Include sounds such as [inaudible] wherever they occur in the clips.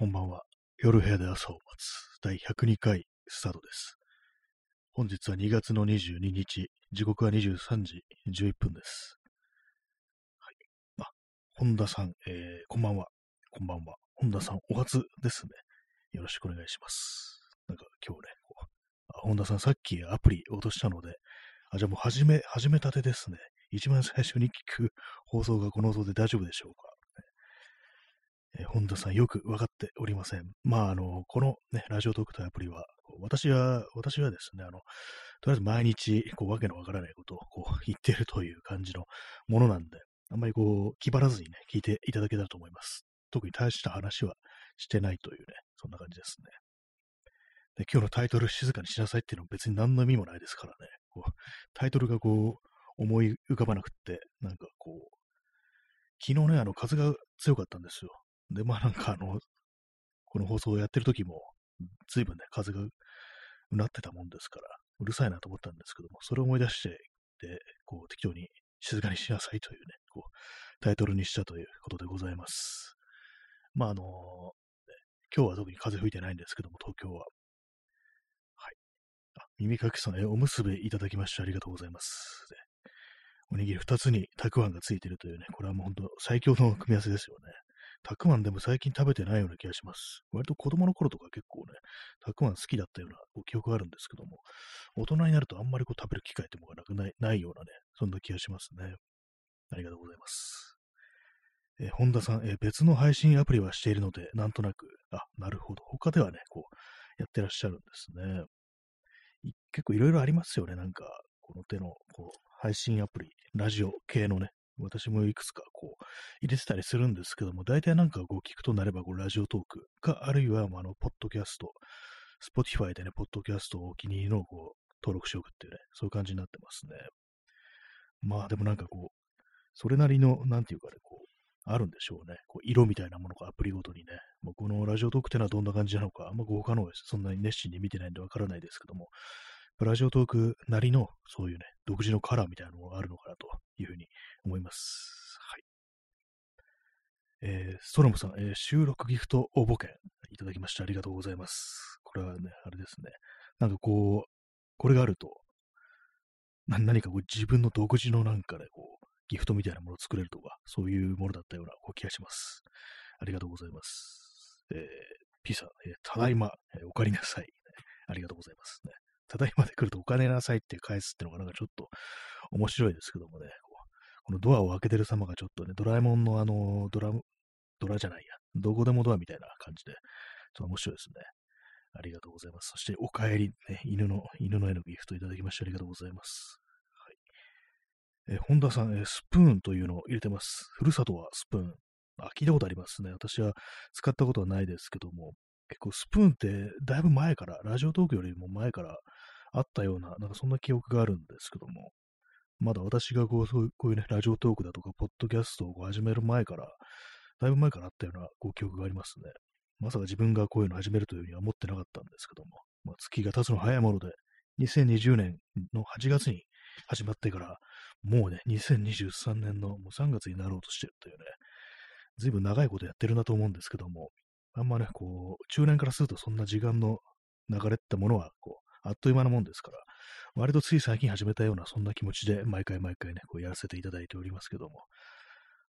こんばんは。夜部屋で朝を待つ第102回スタートです。本日は2月の22日、時刻は23時11分です。はい。あ、本田さん、えー、こんばんは。こんばんは。本田さん、お初ですね。よろしくお願いします。なんか今日ね、あ本田さん、さっきアプリ落としたので、あ、じゃあもう始め、始めたてですね。一番最初に聞く放送がこの音で大丈夫でしょうか？えー、本田さんよくわかっておりません。まあ、あの、このね、ラジオトークというアプリは、私は、私はですね、あの、とりあえず毎日、こう、わけのわからないことを、こう、[laughs] 言ってるという感じのものなんで、あんまりこう、気張らずにね、聞いていただけたらと思います。特に大した話はしてないというね、そんな感じですね。で今日のタイトル、静かにしなさいっていうのは別に何の意味もないですからね。こうタイトルがこう、思い浮かばなくって、なんかこう、昨日ね、あの、風が強かったんですよ。で、まあなんかあの、この放送をやってる時も、随分ね、風がうなってたもんですから、うるさいなと思ったんですけども、それを思い出して、で、こう適当に静かにしなさいというね、こう、タイトルにしたということでございます。まああの、今日は特に風吹いてないんですけども、東京は。はい。あ、耳かきさん、え、おむすびいただきましてありがとうございます。おにぎり2つにたくあんがついてるというね、これはもう本当最強の組み合わせですよね。たくあんでも最近食べてないような気がします。割と子供の頃とか結構ね、たくあん好きだったような記憶があるんですけども、大人になるとあんまりこう食べる機会ってものがなくないないようなね、そんな気がしますね。ありがとうございます。え、本田さん、え、別の配信アプリはしているので、なんとなく、あ、なるほど。他ではね、こう、やってらっしゃるんですね。結構いろいろありますよね。なんか、この手の、こう、配信アプリ、ラジオ系のね、私もいくつかこう入れてたりするんですけども、大体なんかこう聞くとなればこうラジオトークか、あるいはあの、ポッドキャスト、スポティファイでね、ポッドキャストをお気に入りのこう登録しておくっていうね、そういう感じになってますね。まあでもなんかこう、それなりの、なんていうかね、こう、あるんでしょうね。こう色みたいなものがアプリごとにね。もうこのラジオトークってのはどんな感じなのか、あんま他のそんなに熱心に見てないんでわからないですけども、ラジオトークなりの、そういうね、独自のカラーみたいなのがあるのかなというふうに思います。はい。えー、ストロムさん、えー、収録ギフト応募券いただきましてありがとうございます。これはね、あれですね。なんかこう、これがあると、何かこう自分の独自のなんかね、こう、ギフトみたいなものを作れるとか、そういうものだったような気がします。ありがとうございます。えー、ピザ、えー、ただいま、えー、お帰りなさい、ありがとうございますね。ただいまで来るとお金なさいって返すってのがなんかちょっと面白いですけどもね、このドアを開けてる様がちょっとね、ドラえもんのあの、ドラ、ドラじゃないや、どこでもドアみたいな感じで、ちょっと面白いですね。ありがとうございます。そして、お帰り、ね、犬の、犬の絵のギフトいただきましてありがとうございます。はい。え本田さん、えスプーンというのを入れてます。ふるさとはスプーン。あ、聞いたことありますね。私は使ったことはないですけども、結構スプーンってだいぶ前から、ラジオトークよりも前からあったような、なんかそんな記憶があるんですけども、まだ私がこうそうこういうね、ラジオトークだとか、ポッドキャストを始める前から、だいぶ前からあったようなこう記憶がありますね。まさか自分がこういうの始めるというふうには思ってなかったんですけども、まあ、月が経つの早いもので、2020年の8月に始まってから、もうね、2023年のもう3月になろうとしてるというね、ずいぶん長いことやってるなと思うんですけども、あんまね、こう、中年からするとそんな時間の流れってものは、こう、あっという間なもんですから、割とつい最近始めたような、そんな気持ちで、毎回毎回ね、こうやらせていただいておりますけども、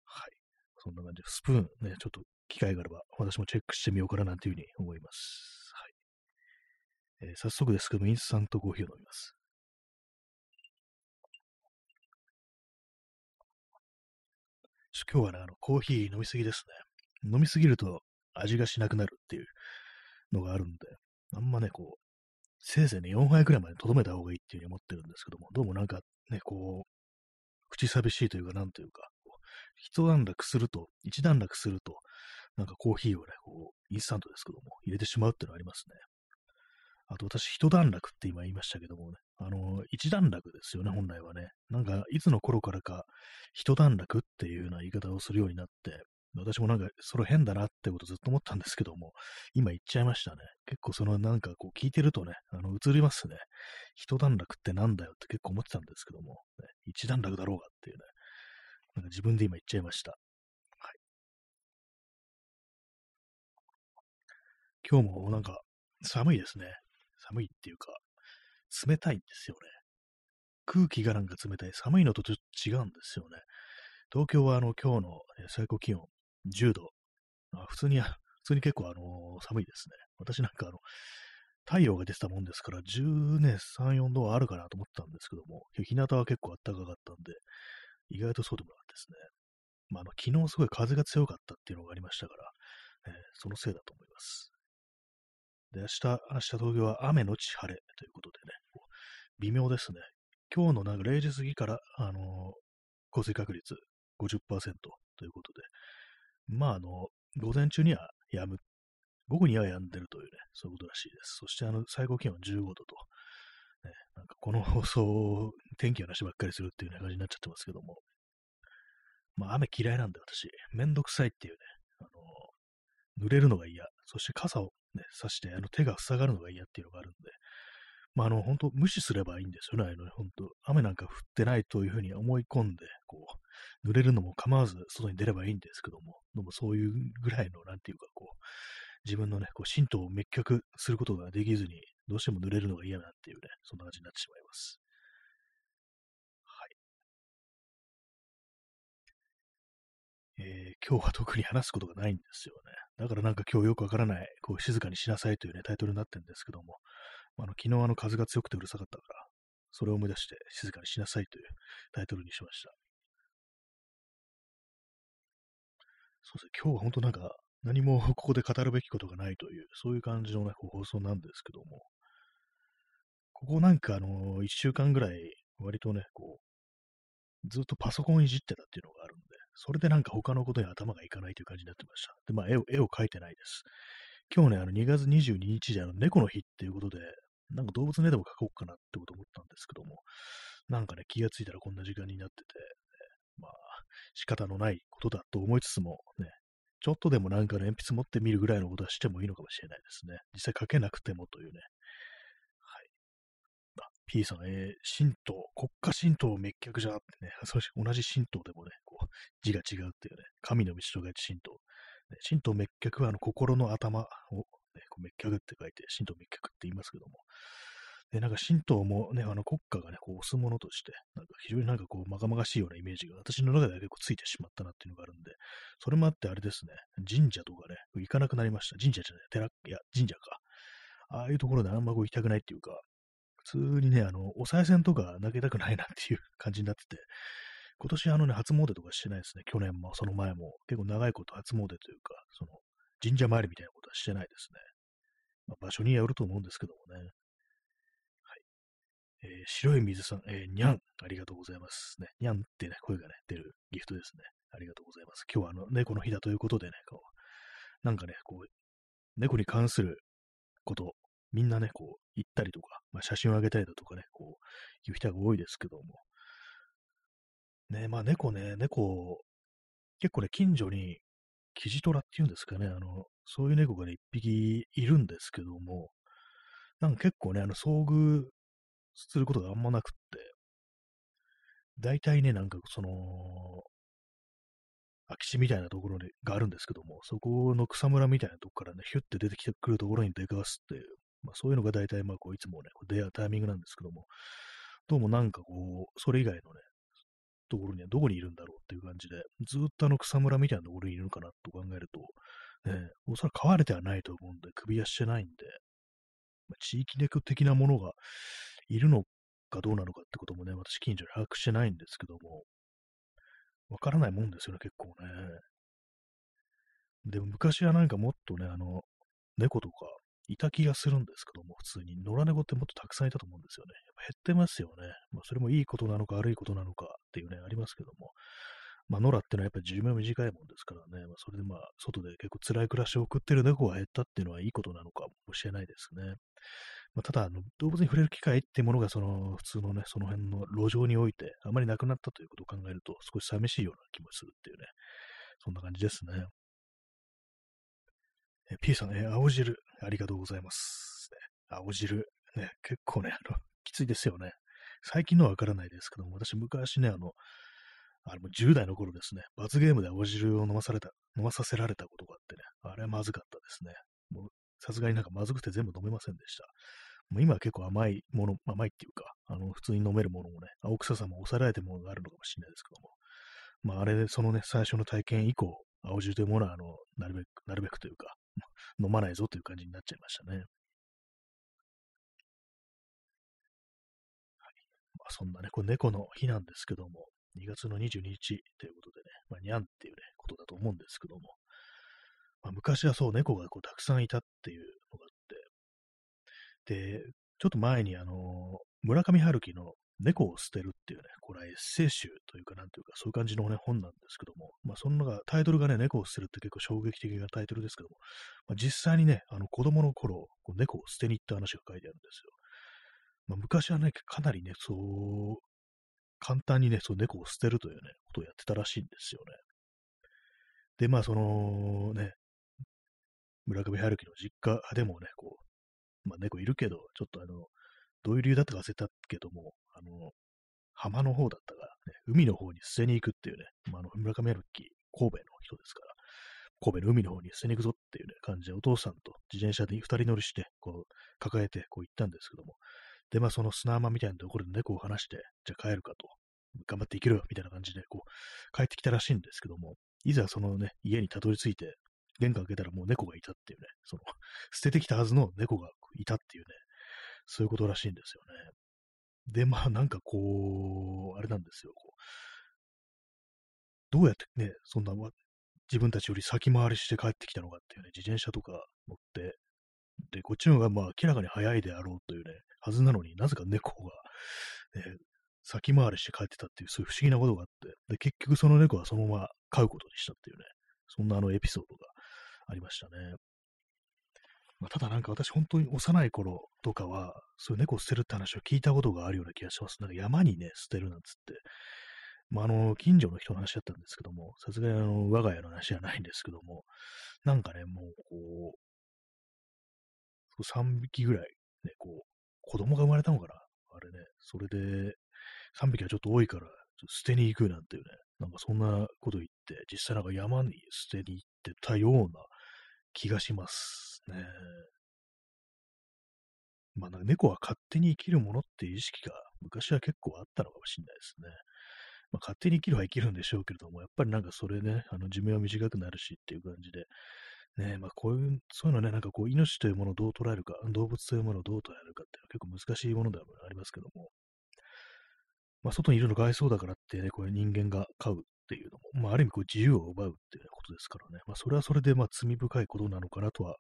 はい。そんな感じで、スプーンね、ちょっと機会があれば、私もチェックしてみようかななんていうふうに思います。はい。えー、早速ですけども、インスタントコーヒーを飲みます。今日はね、あの、コーヒー飲みすぎですね。飲みすぎると味がしなくなるっていうのがあるんで、あんまね、こう、せいぜいね、4杯くらいまで留めた方がいいっていうふうに思ってるんですけども、どうもなんかね、こう、口寂しいというか、なんというか、一段落すると、一段落すると、なんかコーヒーをね、こう、インスタントですけども、入れてしまうっていうのがありますね。あと私、一段落って今言いましたけどもね、あの、一段落ですよね、本来はね。なんか、いつの頃からか、一段落っていうような言い方をするようになって、私もなんか、それ変だなってことずっと思ったんですけども、今言っちゃいましたね。結構そのなんかこう聞いてるとね、あの、映りますね。一段落ってなんだよって結構思ってたんですけども、ね、一段落だろうがっていうね、なんか自分で今言っちゃいました。はい。今日もなんか寒いですね。寒いっていうか、冷たいんですよね。空気がなんか冷たい。寒いのとちょっと違うんですよね。東京はあの今日の最高気温10度。あ普通に、普通に結構あの寒いですね。私なんかあの、太陽が出てたもんですから、10年3、4度はあるかなと思ったんですけども、日向は結構暖かかったんで、意外とそうでもなかったですね。まあ、あの、昨日すごい風が強かったっていうのがありましたから、えー、そのせいだと思います。で、明日、明日東京は雨のち晴れということでね、微妙ですね。今日のなんか0時過ぎから、あのー、降水確率50%ということで、まあ、あの、午前中には止む、午後には止んでるというね、そういうことらしいです。そして、あの、最高気温15度と、ね、なんかこの放送、天気の話ばっかりするっていう、ね、感じになっちゃってますけども、まあ、雨嫌いなんで私、めんどくさいっていうね、あの、濡れるのが嫌、そして傘をね、差して、あの手が塞がるのが嫌っていうのがあるんで、まあ、あの、本当無視すればいいんですよね、あの、本当雨なんか降ってないというふうに思い込んで、こう、濡れるのも構わず外に出ればいいんですけども、でもそういうぐらいの、なんていうか、こう、自分のね、こう、神道を滅却することができずに、どうしても濡れるのが嫌だっていうね、そんな感じになってしまいます。はい。えー、今日は特に話すことがないんですよね。だからなんか今日よくわからない、こう、静かにしなさいというね、タイトルになってるんですけども、あの昨日あの風が強くてうるさかったから、それを思い出して静かにしなさいというタイトルにしました。そうですね、今日は本当なんか何も [laughs] ここで語るべきことがないという、そういう感じのね、放送なんですけども、ここなんかあの、一週間ぐらい、割とね、こう、ずっとパソコンいじってたっていうのがあるんで、それでなんか他のことに頭がいかないという感じになってました。で、まあ絵を、絵を描いてないです。今日ね、あの2月22日であの猫の日っていうことで、なんか動物の絵でも描こうかなってこと思ったんですけども、なんかね、気がついたらこんな時間になってて、まあ、仕方のないことだと思いつつも、ね、ちょっとでもなんかの鉛筆持ってみるぐらいのことはしてもいいのかもしれないですね。実際書けなくてもというね。はい。あ、P さん、えー、神道、国家神道滅却じゃってね、[laughs] そし同じ神道でもね、こう、字が違うっていうね、神の道と書いて神道。神道滅却はあの心の頭をね、こう滅却って書いて、神道滅却って言いますけども、で、なんか神道もね、あの国家がね、こう押すものとして、なんか非常になんかこう、まがまがしいようなイメージが私の中では結構ついてしまったなっていうのがあるんで、それもあってあれですね、神社とかね、行かなくなりました。神社じゃない、寺、いや、神社か。ああいうところであんまこう行きたくないっていうか、普通にね、あの、お賽銭とか投げたくないなっていう感じになってて、今年あのね、初詣とかしてないですね。去年もその前も。結構長いこと初詣というか、その、神社参りみたいなことはしてないですね。まあ、場所によると思うんですけどもね。はい。えー、白い水さん、えー、にゃん、ありがとうございます。ね、にゃんってね、声がね、出るギフトですね。ありがとうございます。今日はあの、猫の日だということでね、こう、なんかね、こう、猫に関すること、みんなね、こう、言ったりとか、まあ、写真をあげたりだとかね、こう、いう人が多いですけども。ね、まあ猫ね、猫、結構ね、近所に、キジトラっていうんですかね、あの、そういう猫がね、一匹いるんですけども、なんか結構ね、あの、遭遇することがあんまなくって、大体ね、なんかその、空き地みたいなところにがあるんですけども、そこの草むらみたいなとこからね、ヒュッて出てきてくるところに出かすっていう、まあそういうのが大体まあこういつもね、出会うタイミングなんですけども、どうもなんかこう、それ以外のね、ところにはどこにいるんだろうっていう感じで、ずっとあの草むらみたいなところにいるのかなと考えると、ね、おそらく飼われてはないと思うんで、首輪してないんで、ま、地域猫的なものがいるのかどうなのかってこともね、私近所で把握してないんですけども、わからないもんですよね、結構ね。でも昔はなんかもっとね、あの、猫とかいた気がするんですけども、普通に野良猫ってもっとたくさんいたと思うんですよね。やっぱ減ってますよね。まあ、それもいいことなのか悪いことなのかっていうね、ありますけども。まあ、野良ってのはやっぱり寿命短いもんですからね、まあ、それでまあ、外で結構辛い暮らしを送ってる猫が減ったっていうのはいいことなのかもしれないですね。まあ、ただあの、動物に触れる機会っていうものが、その、普通のね、その辺の路上において、あまりなくなったということを考えると、少し寂しいような気もするっていうね、そんな感じですね。え P さん、え青汁、ありがとうございます。青汁、ね、結構ね、あの、きついですよね。最近のはわからないですけども、私昔ね、あの、あれも10代の頃ですね、罰ゲームで青汁を飲まされた、飲まさせられたことがあってね、あれはまずかったですね。もうさすがになんかまずくて全部飲めませんでした。もう今は結構甘いもの、甘いっていうか、あの、普通に飲めるものもね、青臭さも抑えられてるものがあるのかもしれないですけども、まあ、あれで、そのね、最初の体験以降、青汁というものは、あの、なるべく、なるべくというか、[laughs] 飲まないぞという感じになっちゃいましたね。はい。まあ、そんなね、これ猫の日なんですけども、2月の22日ということでね、まあ、にゃんっていうね、ことだと思うんですけども、まあ、昔はそう、猫がこうたくさんいたっていうのがあって、で、ちょっと前にあの、村上春樹の猫を捨てるっていうね、これはエッセイ集というか、なんというか、そういう感じのね、本なんですけども、まあ、そんなが、タイトルがね、猫を捨てるって結構衝撃的なタイトルですけども、まあ、実際にね、あの、子供の頃、こう猫を捨てに行った話が書いてあるんですよ。まあ、昔はね、かなりね、そう、簡単にね、そう猫を捨てるというね、ことをやってたらしいんですよね。で、まあ、そのね、村上春樹の実家でもね、こう、まあ、猫いるけど、ちょっとあの、どういう理由だったか忘れたけども、あの、浜の方だったから、ね、海の方に捨てに行くっていうね、まあ、あの村上春樹、神戸の人ですから、神戸の海の方に捨てに行くぞっていうね、感じで、お父さんと自転車で二人乗りして、こう、抱えて、こう行ったんですけども、で、まあ、その砂浜みたいなところで猫を離して、じゃあ帰るかと、頑張って生きろよ、みたいな感じで、こう、帰ってきたらしいんですけども、いざそのね、家にたどり着いて、玄関開けたらもう猫がいたっていうね、その、捨ててきたはずの猫がいたっていうね、そういうことらしいんですよね。で、まあなんかこう、あれなんですよ。どうやってね、そんな自分たちより先回りして帰ってきたのかっていうね、自転車とか乗って、で、こっちの方がまあ明らかに早いであろうというね、はずなのになぜか猫が、ね、先回りして帰ってたっていう、そういう不思議なことがあって、で、結局その猫はそのまま飼うことにしたっていうね、そんなあのエピソードがありましたね。まあ、ただなんか私本当に幼い頃とかは、そういう猫を捨てるって話を聞いたことがあるような気がします。なんか山にね、捨てるなんつって。まあ、あの、近所の人の話だったんですけども、さすがにあの、我が家の話じゃないんですけども、なんかね、もう、こう、3匹ぐらい、ね、こう、子供が生まれたのかなあれね、それで、3匹はちょっと多いから、捨てに行くなんていうね、なんかそんなこと言って、実際なんか山に捨てに行ってたような気がしますね。まあ、猫は勝手に生きるものっていう意識が昔は結構あったのかもしれないですね。まあ、勝手に生きるは生きるんでしょうけれども、やっぱりなんかそれね、あの寿命は短くなるしっていう感じで、ね、まあこういう、そういうのね、なんかこう命というものをどう捉えるか、動物というものをどう捉えるかっていうのは結構難しいものではありますけども、まあ外にいるのが愛そうだからってね、これ人間が飼うっていうのも、まあある意味こう自由を奪うっていうことですからね、まあそれはそれでまあ罪深いことなのかなとは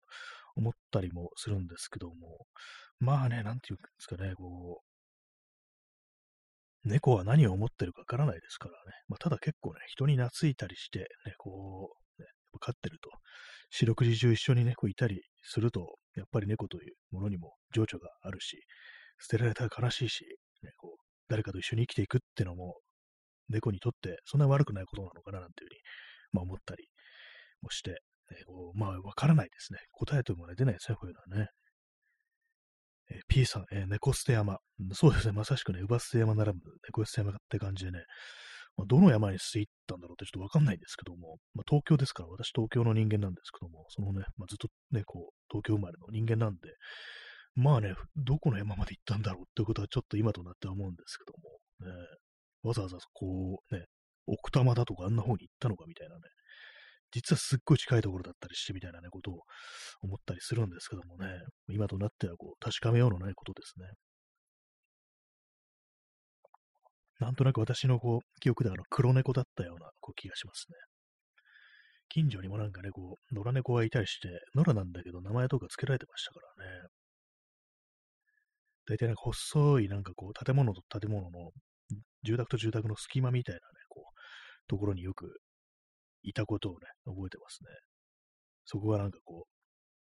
思ったりもするんですけども、まあね、なんていうんですかね、こう、猫は何を思ってるかわからないですからね。まあ、ただ結構ね、人に懐いたりして、ね、こう、ね、飼ってると、四六時中一緒にね、こういたりすると、やっぱり猫というものにも情緒があるし、捨てられたら悲しいし、ね、こう誰かと一緒に生きていくっていうのも、猫にとってそんな悪くないことなのかななんていうふうに、まあ、思ったりもして、えー、まあ、わからないですね。答えというもね、出ないですね、こういうのはね。えー、P さん、えー、猫捨て山、そうですね、まさしくね、乳捨て山ならぬ猫捨て山って感じでね、まあ、どの山に捨て行ったんだろうってちょっとわかんないんですけども、まあ、東京ですから、私東京の人間なんですけども、そのね、まあ、ずっとね、こう、東京生まれの人間なんで、まあね、どこの山まで行ったんだろうってことはちょっと今となっては思うんですけども、ね、わざわざこうね、奥多摩だとかあんな方に行ったのかみたいなね、実はすっごい近いところだったりしてみたいなね、ことを思ったりするんですけどもね、今となってはこう、確かめようのないことですね。なんとなく私のこう、記憶であの黒猫だったようなこう気がしますね。近所にもなんかね、こう、野良猫がいたりして、野良なんだけど名前とか付けられてましたからね。大体なんか細いなんかこう、建物と建物の、住宅と住宅の隙間みたいなね、こう、ところによくいたことをね、覚えてますね。そこがなんかこ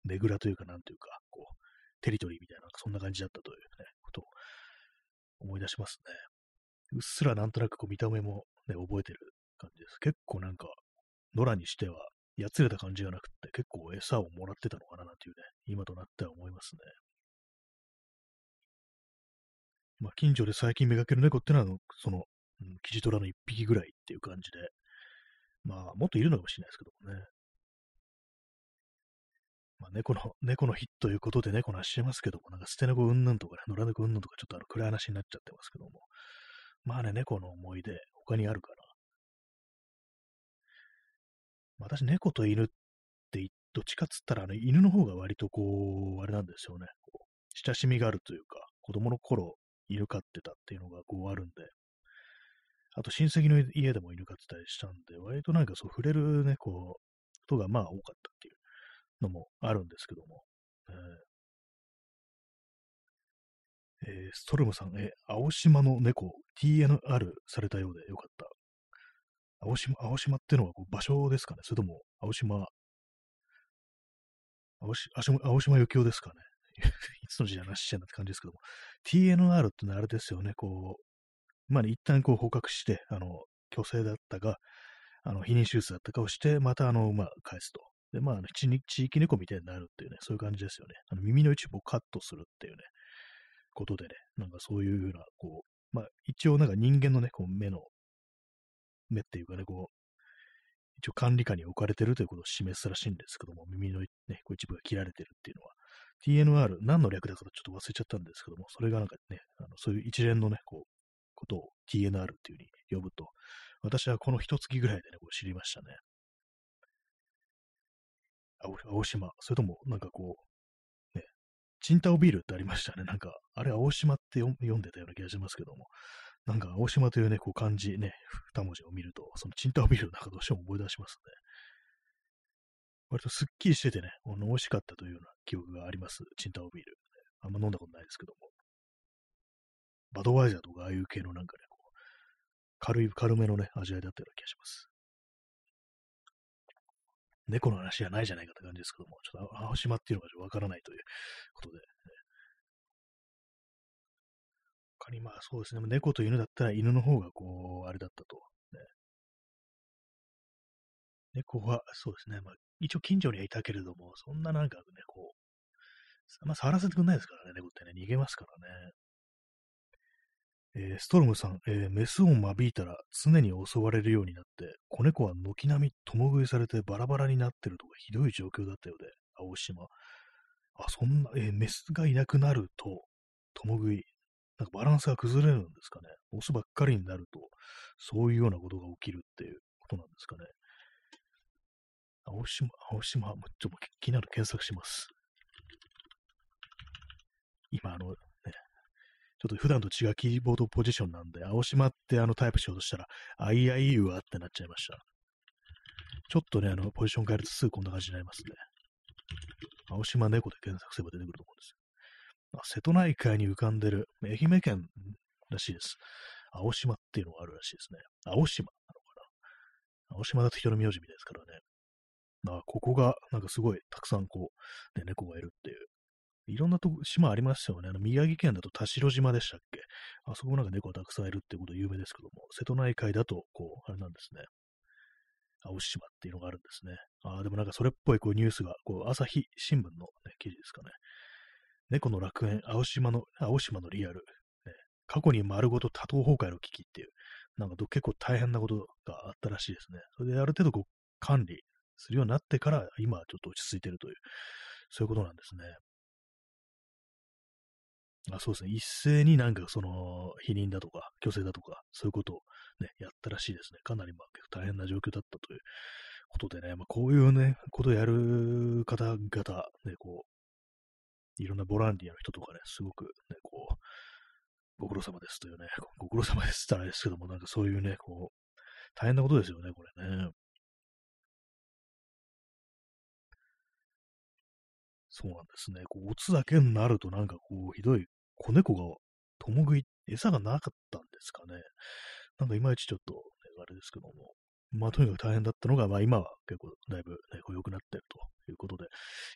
う、ねぐらというか、なんというか、こう、テリトリーみたいな、そんな感じだったというね、ことを思い出しますね。うっすらなんとなくこう見た目もね、覚えてる感じです。結構なんか、野良にしては、やつれた感じがなくって、結構餌をもらってたのかななんていうね、今となっては思いますね。まあ、近所で最近見かける猫ってのは、その、うん、キジトラの一匹ぐらいっていう感じで、まあ、もっといるのかもしれないですけどもね。まあ、猫の、猫の日ということで猫の話してますけども、なんか捨て猫うんぬんとかね、野良猫うんぬんとかちょっとあの暗い話になっちゃってますけども。まあね、猫の思い出、他にあるかな。私、猫と犬ってどっちかっつったら、犬の方が割とこう、あれなんですよね。親しみがあるというか、子供の頃、犬飼ってたっていうのがこうあるんで、あと親戚の家でも犬飼ってたりしたんで、割となんかそう触れるね、こ、とがまあ多かったっていうのもあるんですけども。えーえー、ストルムさん、えー、青島の猫、TNR されたようでよかった。青島、青島ってのはこう場所ですかね？それとも、青島、青し青島幸雄ですかね？いつの時代の話してんだって感じですけども、TNR ってのはあれですよね、こう、まあ、ね、一旦こう捕獲して、あの、虚勢だったか、あの、避妊手術だったかをして、またあの、まあ、返すと。で、まあ、地域猫みたいになるっていうね、そういう感じですよね。あの耳の一部をカットするっていうね、ことでね、なんかそういうような、こう、まあ、一応なんか人間のね、こう目の、目っていうかね、こう、一応管理下に置かれてるということを示すらしいんですけども、耳の、ね、こう一部が切られてるっていうのは、TNR、何の略だかちょっと忘れちゃったんですけども、それがなんかね、あのそういう一連のね、こう、ことを TNR っていうふうに呼ぶと、私はこの一月ぐらいでね、こう知りましたね。青島、それともなんかこう、ね、チンタオビールってありましたね。なんか、あれ青島って読んでたような気がしますけども、なんか青島というね、こう漢字ね、二文字を見ると、そのチンタオビールなんかどうしても思い出しますね。割とすっきりしててね、あの美味しかったというような記憶があります。チンタオビール。あんま飲んだことないですけども。バドワイザーとかああいう系のなんかね、こう軽い、軽めのね、味わいだったような気がします。猫の話じゃないじゃないかって感じですけども、ちょっと青島っていうのがわからないということで、ね。他にまあそうですね、猫と犬だったら犬の方がこう、あれだったと。猫は、そうですね、まあ一応近所にはいたけれども、そんななんかね、こう、まあ、触らせてくんないですからね、猫ってね、逃げますからね。えー、ストロムさん、えー、メスを間引いたら常に襲われるようになって、子猫は軒並み共食いされてバラバラになってるとかひどい状況だったようで、青島。あ、そんな、えー、メスがいなくなると、共食い、なんかバランスが崩れるんですかね。オスばっかりになると、そういうようなことが起きるっていうことなんですかね。青島、青島、ちょっと気になる検索します。今、あの、ね、ちょっと普段と違うキーボードポジションなんで、青島ってあのタイプしようとしたら、あいあいうわってなっちゃいました。ちょっとね、あの、ポジション変えるとすぐこんな感じになりますね。青島猫で検索すれば出てくると思うんですよ。あ瀬戸内海に浮かんでる、愛媛県らしいです。青島っていうのがあるらしいですね。青島なのかな？青島だと人の名字みたいですからね。あ、ここが、なんかすごいたくさんこう、ね、猫がいるっていう。いろんなとこ、島ありますよね。あの、宮城県だと田代島でしたっけ？あそこもなんか猫がたくさんいるってこと有名ですけども、瀬戸内海だと、こう、あれなんですね。青島っていうのがあるんですね。ああ、でもなんかそれっぽいこうニュースが、こう、朝日新聞の、ね、記事ですかね。猫の楽園、青島の、青島のリアル。ね、過去に丸ごと多頭崩壊の危機っていう、なんか結構大変なことがあったらしいですね。それである程度こう管理するようになってから、今はちょっと落ち着いてるという、そういうことなんですね。あそうですね。一斉になんかその、否認だとか、虚勢だとか、そういうことをね、やったらしいですね。かなりまあ結構大変な状況だったということでね、まあ、こういうね、ことをやる方々、ね、こう、いろんなボランティアの人とかね、すごくね、こう、ご苦労様ですというね、ご苦労様ですってあれですけども、なんかそういうね、こう、大変なことですよね、これね。そうなんですね。こう、オツだけになるとなんかこう、ひどい子猫が共食い、餌がなかったんですかね。なんかいまいちちょっと、あれですけども。まあとにかく大変だったのが、まあ今は結構だいぶね、良くなってるということで、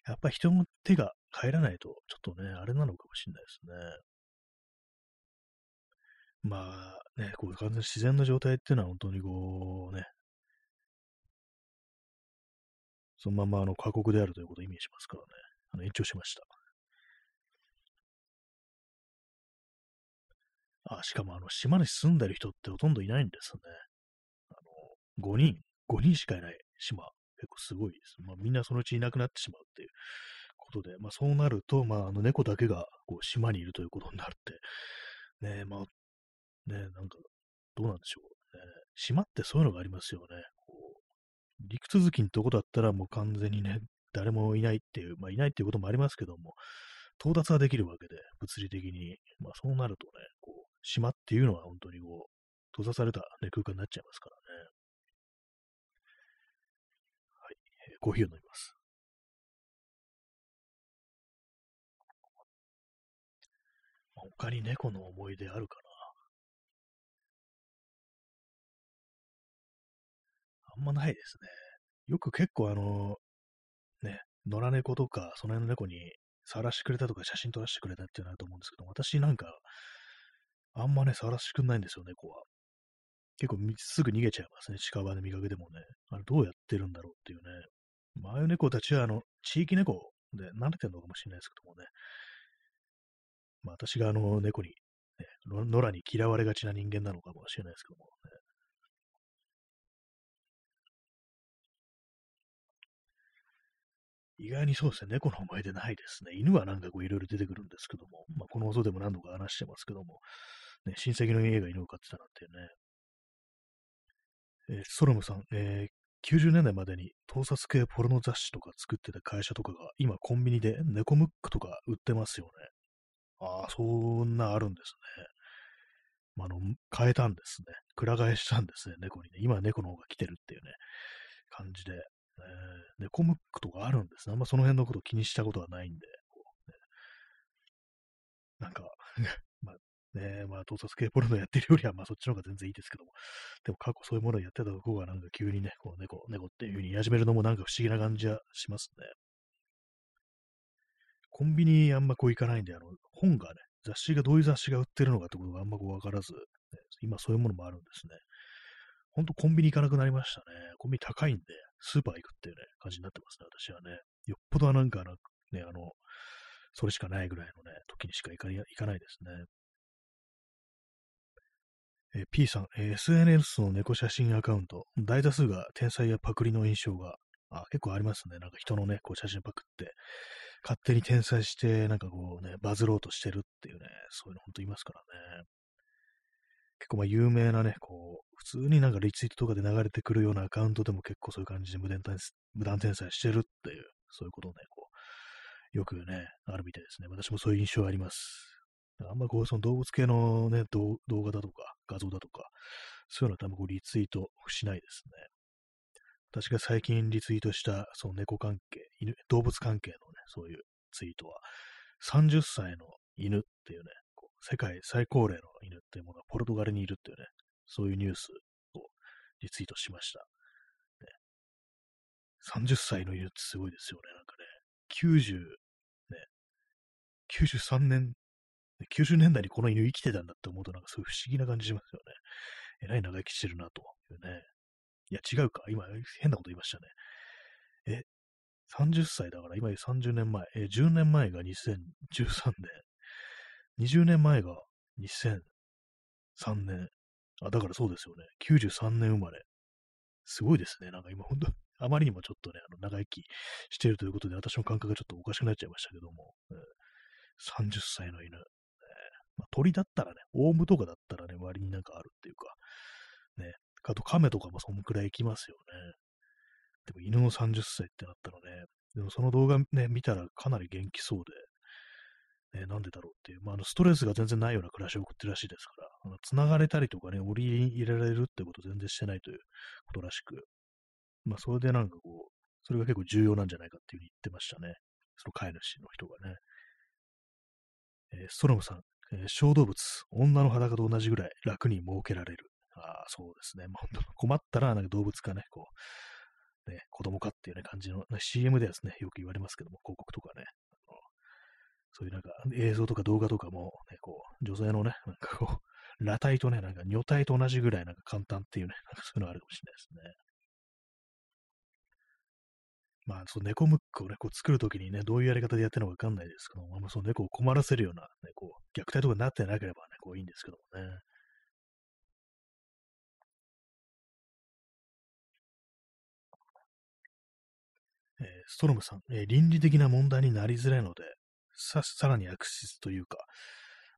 やっぱり人の手が入らないと、ちょっとね、あれなのかもしれないですね。まあね、こういう完全自然な状態っていうのは本当にこうね、そのままあの過酷であるということを意味しますからね。あの延長しました。あ、しかもあの、島に住んでる人ってほとんどいないんですね。あの、5人、5人しかいない島。結構すごいです。まあ、みんなそのうちいなくなってしまうっていうことで、まあそうなると、まああの猫だけがこう島にいるということになるって、ねまあ、ねなんか、どうなんでしょう。ね、島ってそういうのがありますよね。こう陸続きのとこだったらもう完全にね、誰もいないっていう、まあいないっていうこともありますけども、到達はできるわけで、物理的に。まあそうなるとね、こう、島っていうのは本当にこう、閉ざされた、ね、空間になっちゃいますからね。はい、えー、コーヒーを飲みます。他に猫の思い出あるかなあんまないですね。よく結構あの、野良猫とか、その辺の猫に触らせてくれたとか写真撮らせてくれたっていうのあると思うんですけど、私なんか、あんまね、触らせてくんないんですよ、猫は。結構すぐ逃げちゃいますね。近場で見かけてもね。あれどうやってるんだろうっていうね。ああいう猫たちは、あの、地域猫で慣れてるのかもしれないですけどもね。まあ私があの猫に、ね、野良に嫌われがちな人間なのかもしれないですけども、ね、意外にそうですね、猫の思い出ないですね。犬はなんかこういろいろ出てくるんですけども、まあ、この音でも何度か話してますけども、ね、親戚の家が犬を飼ってたなんてね、えー、ソロムさん、えー、90年代までに盗撮系ポルノ雑誌とか作ってた会社とかが今コンビニで猫ムックとか売ってますよね。ああ、そんなあるんですね。まあ、の、変えたんですね。くら替えしたんですね、猫にね。今は猫の方が来てるっていうね、感じで。えー、猫ムックとかあるんですね。あんまその辺のこと気にしたことはないんで。ね、なんか [laughs] まあ、ねまあ、盗撮系ポルノやってるよりは、まあ、そっちの方が全然いいですけども。でも、過去そういうものをやってたとこが、なんか急にね、こう、猫、猫っていう風に言い始めるのもなんか不思議な感じはしますね。コンビニあんまこう行かないんで、あの、本がね、雑誌がどういう雑誌が売ってるのかってことがあんまこうわからず、ね、今そういうものもあるんですね。ほんとコンビニ行かなくなりましたね。コンビニ高いんで、スーパー行くっていうね、感じになってますね、私はね。よっぽどなんか、ね、あの、それしかないぐらいのね、時にしか行か行かないですね。え P さん、え SNS の猫写真アカウント、大多数が天才やパクリの印象が、あ結構ありますね。なんか人のね、こう写真パクって、勝手に転載して、なんかこうね、バズろうとしてるっていうね、そういうの本当いますからね。結構まあ有名なね、こう、普通になんかリツイートとかで流れてくるようなアカウントでも結構そういう感じで無断無断転載してるっていう、そういうことをね、こう、よくね、あるみたいですね。私もそういう印象あります。あんまこう、その動物系のね、動画だとか画像だとか、そういうのは多分こうリツイートしないですね。私が最近リツイートした、その猫関係、犬、動物関係のね、そういうツイートは、30歳の犬っていうね、世界最高齢の犬っていうものがポルトガルにいるっていうね、そういうニュースをリツイートしました。ね、30歳の犬ってすごいですよね、なんかね。90、ね、93年、90年代にこの犬生きてたんだって思うとなんかすごい不思議な感じしますよね。えらい長生きしてるなというね。いや、違うか。今、変なこと言いましたね。え、30歳だから、今30年前。え、10年前が2013年。20年前が2003年。あ、だからそうですよね。93年生まれ。すごいですね。なんか今本当、あまりにもちょっとね、あの長生きしているということで、私の感覚がちょっとおかしくなっちゃいましたけども、えー、30歳の犬。まあ、鳥だったらね、オウムとかだったらね、割になんかあるっていうか、ね、あと亀とかもそんくらい行きますよね。でも犬の30歳ってなったらね、でもその動画ね、見たらかなり元気そうで、ね、なんでだろうっていう、まあ、あのストレスが全然ないような暮らしを送ってるらしいですから、あの繋がれたりとかね、折り入れられるってこと全然してないということらしく、まあ、それでなんかこう、それが結構重要なんじゃないかっていうふうに言ってましたね。その飼い主の人がね。えー、ストロムさん、えー、小動物、女の裸と同じぐらい楽に設けられる。ああ、そうですね。まあ、困ったら、なんか動物かね、こう、ね、子供かっていうね、感じの、CM ではですね、よく言われますけども、広告とかね、そういうなんか映像とか動画とかも、ね、こう、女性のね、なんかこう、裸体とね、なんか女体と同じぐらいなんか簡単っていうね、なんかそういうのあるかもしれないですね。まあ、その猫ムックをね、こう作るときにね、どういうやり方でやってるのかわかんないですけども、まあ、その猫を困らせるような、ね、こう、虐待とかになってなければね、こういいんですけどもね。ストロムさん、えー倫理的な問題になりづらいので、さ、さらに悪質というか、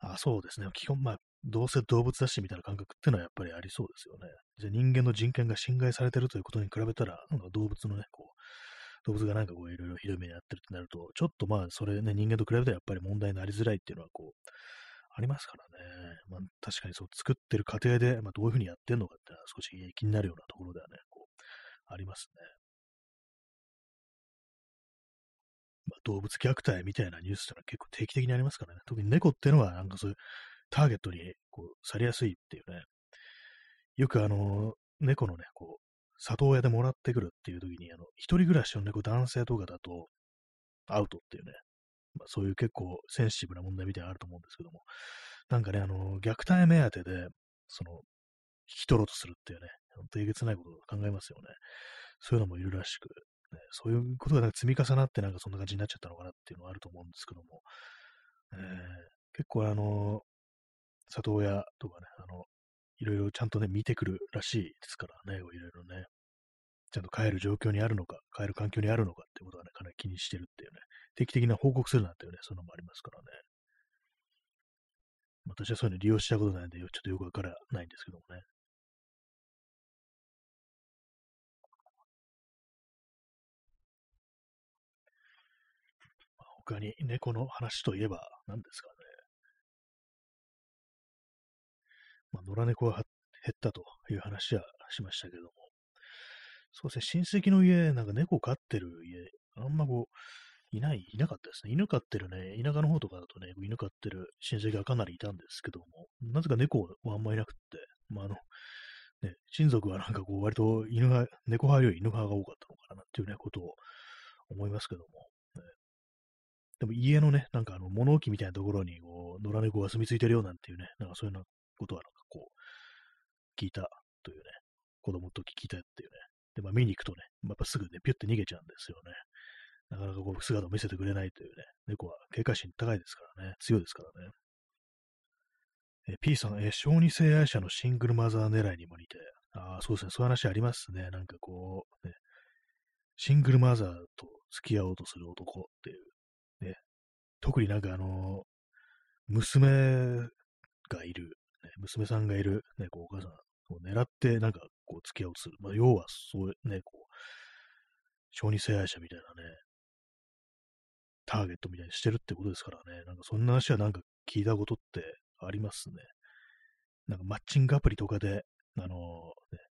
あ、そうですね。基本、まあ、どうせ動物だしみたいな感覚っていうのはやっぱりありそうですよね。じゃあ人間の人権が侵害されてるということに比べたら、なんか動物のね、こう、動物がなんかこういろいろひどい目に遭ってるってなると、ちょっとまあそれね、人間と比べたらやっぱり問題になりづらいっていうのはこう、ありますからね。まあ確かにそう作ってる過程で、まあどういうふうにやってんのかってのは少し気になるようなところではね、こう、ありますね。動物虐待みたいなニュースってのは結構定期的にありますからね。特に猫っていうのはなんかそういうターゲットにこうされやすいっていうね。よくあの、猫のね、こう、里親でもらってくるっていう時に、あの、一人暮らしの猫男性とかだと、アウトっていうね、まあ、そういう結構センシティブな問題みたいなのあると思うんですけども、なんかね、あの、虐待目当てで、その、引き取ろうとするっていうね、ほんとえげつないことを考えますよね。そういうのもいるらしく、ね、そういうことがなんか積み重なってなんかそんな感じになっちゃったのかなっていうのはあると思うんですけども、えー、結構あの、里親とかね、あの、いろいろちゃんとね、見てくるらしいですからね、いろいろね。ちゃんと帰る状況にあるのか、帰る環境にあるのかっていうことはね、かなり気にしてるっていうね、定期的な報告するなんていうね、そういうのもありますからね。私はそういうの利用したことないんで、ちょっとよくわからないんですけどもね。他に猫の話といえば何ですかね。まあ、野良猫が減ったという話はしましたけども。そうですね、親戚の家、なんか猫飼ってる家、あんまこう、いない、いなかったですね。犬飼ってるね、田舎の方とかだとね、犬飼ってる親戚がかなりいたんですけども、なぜか猫はあんまいなくって、まあ、あの、ね、親族はなんかでも家のね、なんかあの物置みたいなところにこう野良猫が住み着いてるよなんていうね、なんかそういうようなことはなんかこう、聞いたというね、子供と聞いたっていうね。で、まあ見に行くとね、やっぱすぐね、ピュって逃げちゃうんですよね。なかなかこう姿を見せてくれないというね、猫は警戒心高いですからね、強いですからね。え P さん、え小児性愛者のシングルマザー狙いにも似て、ああ、そうですね、そういう話ありますね。なんかこう、ね、シングルマザーと付き合おうとする男っていう、特になんかあの、娘がいる、ね、娘さんがいる、ね、こうお母さんを狙ってなんかこう付き合おうとする。まあ、要はそうね、こう、小児性愛者みたいなね、ターゲットみたいにしてるってことですからね、なんかそんな話はなんか聞いたことってありますね。なんかマッチングアプリとかで、あのー、ね、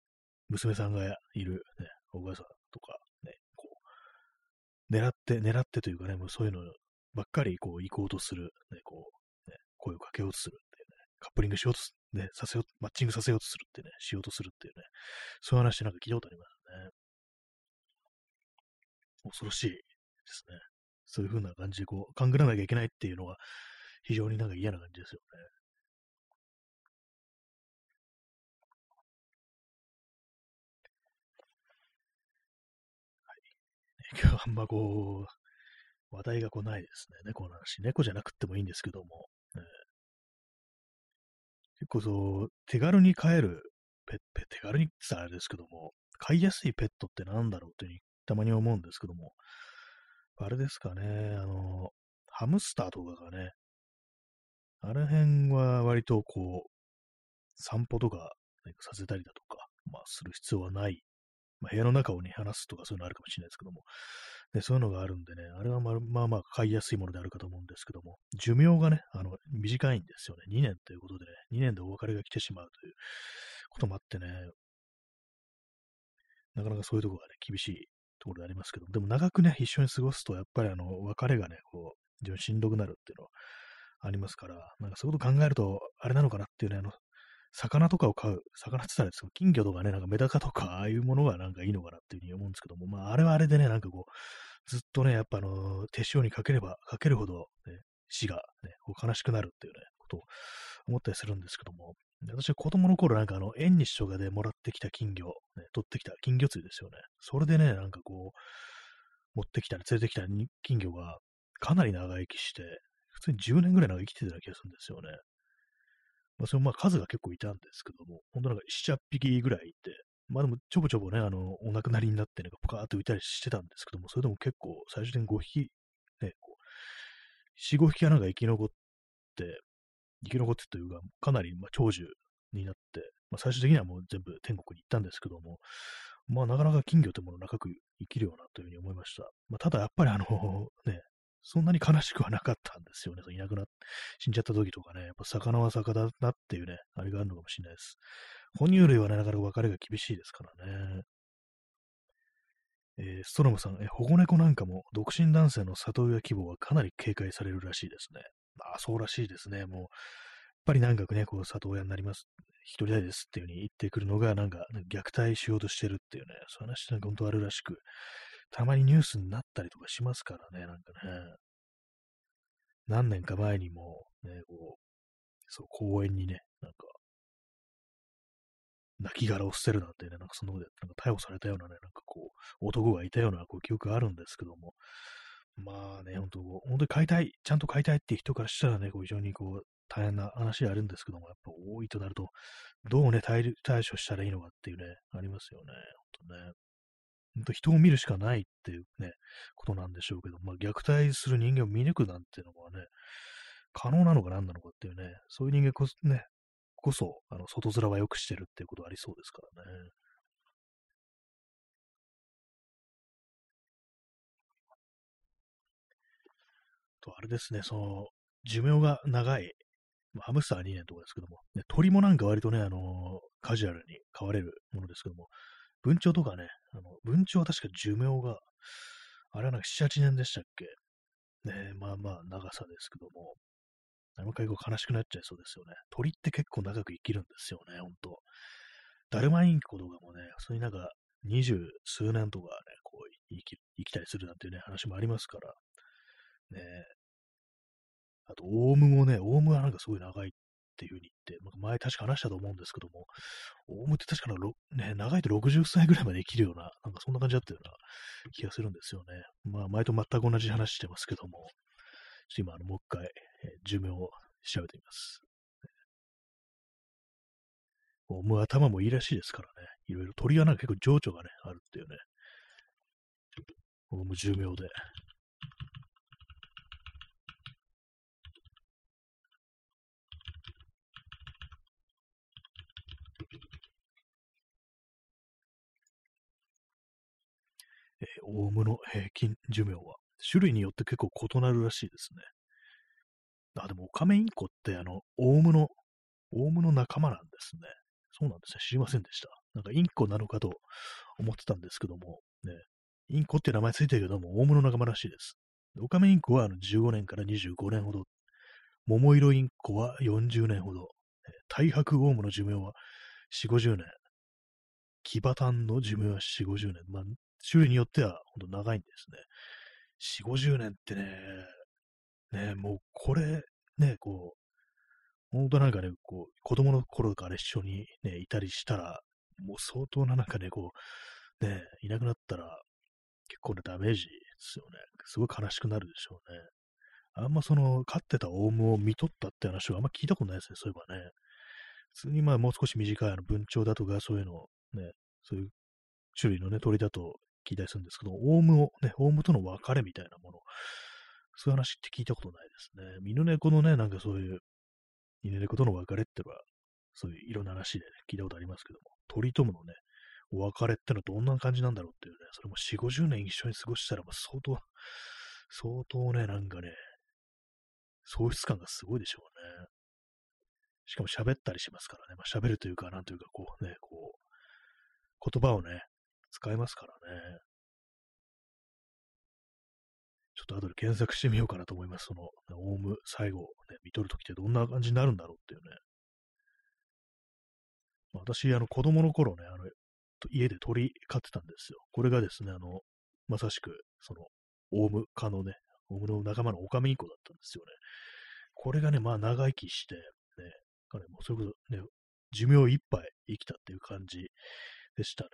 娘さんがいる、ね、お母さんとか、ね、こう狙って、狙ってというかね、もうそういうのをばっかりこう行こうとする、ね、こう、ね、声をかけようとするっていうね、カップリングしようとす、ね、させよう、マッチングさせようとするってね、しようとするっていうね、そういう話なんか聞いたことありますね。恐ろしいですね。そういう風な感じでこう、勘ぐらなきゃいけないっていうのが非常になんか嫌な感じですよね。今日あんまこう、話題が来ないですね。猫の話。猫じゃなくてもいいんですけども。ね、結構そう、手軽に飼えるペット、手軽にって言ったらあれですけども、飼いやすいペットって何だろうってうたまに思うんですけども、あれですかね、あの、ハムスターとかがね、あの辺は割とこう、散歩とか、ね、させたりだとか、まあ、する必要はないまあ、部屋の中をね、話すとかそういうのあるかもしれないですけども、でそういうのがあるんでね、あれはまあまあまあ買いやすいものであるかと思うんですけども、寿命がね、あの、短いんですよね。2年ということでね、2年でお別れが来てしまうということもあってね、なかなかそういうところがね、厳しいところでありますけども、でも長くね、一緒に過ごすと、やっぱりあの、別れがね、こう、非常にしんどくなるっていうのはありますから、なんかそういうこと考えると、あれなのかなっていうね、あの、魚とかを飼う、魚って言ったらです、金魚とかね、なんかメダカとか、ああいうものがなんかいいのかなっていうふうに思うんですけども、まあ、あれはあれでね、なんかこう、ずっとね、やっぱあの、手塩にかければかけるほど、ね、死が、ね、こう悲しくなるっていうね、ことを思ったりするんですけども、私は子供の頃なんかあの、縁日とかでもらってきた金魚、ね、取ってきた金魚釣りですよね。それでね、なんかこう、持ってきたり連れてきた金魚がかなり長生きして、普通に10年ぐらい長生きてたような気がするんですよね。まあ、そのまあ数が結構いたんですけども、本当なんか7、8匹ぐらいいて、まあでも、ちょぼちょぼね、あの、お亡くなりになってね、ポカーって浮いたりしてたんですけども、それでも結構、最終的に5匹、ね、こう、4、5匹はなんか生き残って、生き残ってというか、かなり、まあ、長寿になって、まあ、最終的にはもう全部天国に行ったんですけども、まあ、なかなか金魚というものを長く生きるようなというふうに思いました。まあ、ただ、やっぱりあの、ね、そんなに悲しくはなかったんですよね。[laughs] いなくなっ、死んじゃった時とかね、やっぱ魚は魚だっていうね、あれがあるのかもしれないです。哺乳類はね、なかなか別れが厳しいですからね。えー、ストロムさん、え、保護猫なんかも独身男性の里親希望はかなり警戒されるらしいですね。ああ、そうらしいですね。もう、やっぱりなんかね、こう、里親になります。一人いですっていう風に言ってくるのが、なんか、虐待しようとしてるっていうね、そういう話なんか本当あるらしく、たまにニュースになったりとかしますからね、なんかね。何年か前にも、ね、こう、そう、公園にね、なんか、亡骸を捨てるなんてね、なんかそので、なんか逮捕されたようなね、なんかこう、男がいたようなこう記憶があるんですけども、まあね、本当本当に買いたい、ちゃんと買いたいっていう人からしたらね、こう非常にこう、大変な話であるんですけども、やっぱ多いとなると、どうね、対対処したらいいのかっていうね、ありますよね、本当ね。人を見るしかないっていうね、ことなんでしょうけど、まあ虐待する人間を見抜くなんていうのはね、可能なのか何なのかっていうね、そういう人間こそね、こそ、あの、外面は良くしてるっていうことありそうですからね。と、あれですね、その、寿命が長い、ハムスター2年とかですけども、ね、鳥もなんか割とね、あのー、カジュアルに飼われるものですけども、文鳥とかね、あの文鳥は確か寿命が、あれはなんか7、8年でしたっけ？ねまあまあ長さですけども、何回後悲しくなっちゃいそうですよね。鳥って結構長く生きるんですよね、ほんと。ダルマインコとかもね、そういうなんか二十数年とかね、こう生き生きたりするなんていうね、話もありますから。ねあと、オウムもね、オウムはなんかすごい長いってていう風に言って、前確か話したと思うんですけども、オウムって確かね、長いと60歳ぐらいまで生きるような、なんかそんな感じだったような気がするんですよね。まあ、前と全く同じ話してますけども、ちょっと今、あの、もう一回、えー、寿命を調べてみます。オウム頭もいいらしいですからね。いろいろ鳥はなんか結構情緒がね、あるっていうね。オウム寿命で。オウムの平均寿命は、種類によって結構異なるらしいですね。あ、でもオカメインコって、あの、オウムの、オウムの仲間なんですね。そうなんですね。知りませんでした。なんかインコなのかと思ってたんですけども、ね、インコって名前ついてるけども、オウムの仲間らしいです。オカメインコはあの15年から25年ほど、桃色インコは40年ほど、大白オウムの寿命は4、50年、キバタンの寿命は4、50年。まあ、種類によっては本当長いんですね。4、50年ってね、ね、もうこれ、ね、こう、本当なんかね、こう、子供の頃から一緒にね、いたりしたら、もう相当ななんかね、こう、ね、いなくなったら、結構なダメージですよね。すごい悲しくなるでしょうね。あんまその、飼ってたオウムを見とったって話はあんま聞いたことないですね、そういえばね。普通にまあもう少し短いあの文鳥だとかそういうのね、そういう種類のね、鳥だと聞いたりするんですけど、オウムをね、オウムとの別れみたいなもの、そういう話って聞いたことないですね。犬猫のね、なんかそういう、犬猫との別れってのは、そういういろんな話で、ね、聞いたことありますけども、鳥とものね、お別れってのはどんな感じなんだろうっていうね、それも4、50年一緒に過ごしたら、相当、相当ね、なんかね、喪失感がすごいでしょうね。しかも喋ったりしますからね。まあ、喋るというか、なんというか、こうね、こう、言葉をね、使えますからね。ちょっと後で検索してみようかなと思います。その、オウム最後、ね、見とるときってどんな感じになるんだろうっていうね。私、あの、子供の頃ね、あの、家で鳥飼ってたんですよ。これがですね、あの、まさしく、その、オウム科のね、オウムの仲間のオカメインコだったんですよね。これがね、まあ長生きして、ね、彼もそういうことね、寿命いっぱい生きたっていう感じでしたね。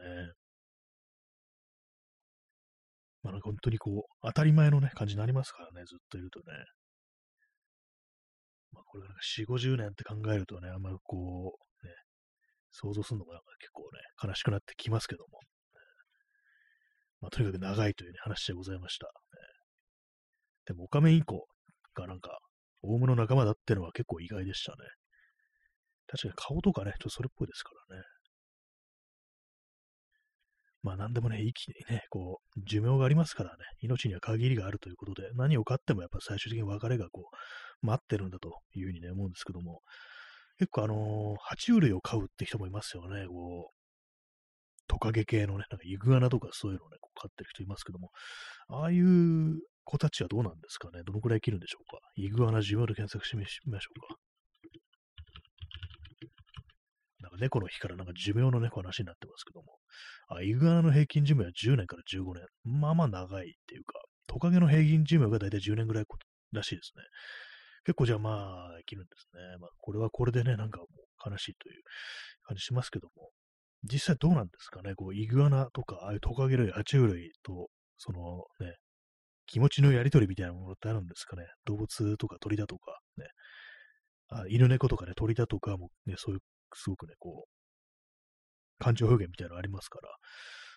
まあ、本当にこう、当たり前のね、感じになりますからね、ずっといるとね。まあ、これがなんか4、50年って考えるとね、あんまりこう、ね、想像するのもなんか結構ね、悲しくなってきますけども。まあ、とにかく長いという、ね、話でございました。でも、オカメインコがなんか、オウムの仲間だってのは結構意外でしたね。確かに顔とかね、ちょっとそれっぽいですからね。まあ何でもね、息にね、こう、寿命がありますからね、命には限りがあるということで、何を買ってもやっぱ最終的に別れがこう、待ってるんだというふうにね、思うんですけども、結構あのー、爬虫類を飼うって人もいますよね、こう、トカゲ系のね、なんかイグアナとかそういうのをね、こう飼ってる人いますけども、ああいう子たちはどうなんですかねどのくらい生きるんでしょうかイグアナ寿命で検索してみましょうか。なんか猫の日からなんか寿命の猫話になってますけども、あ、イグアナの平均寿命は10年から15年。まあまあ長いっていうか、トカゲの平均寿命がだいたい10年ぐらいらしいですね。結構じゃあまあ生きるんですね。まあこれはこれでね、なんかもう悲しいという感じしますけども、実際どうなんですかね、こうイグアナとか、ああいうトカゲ類、爬虫類と、そのね、気持ちのやりとりみたいなものってあるんですかね。動物とか鳥だとか、ね。あ犬猫とかね、鳥だとかもね、そういう、すごくね、こう、感情表現みたいなのありますから。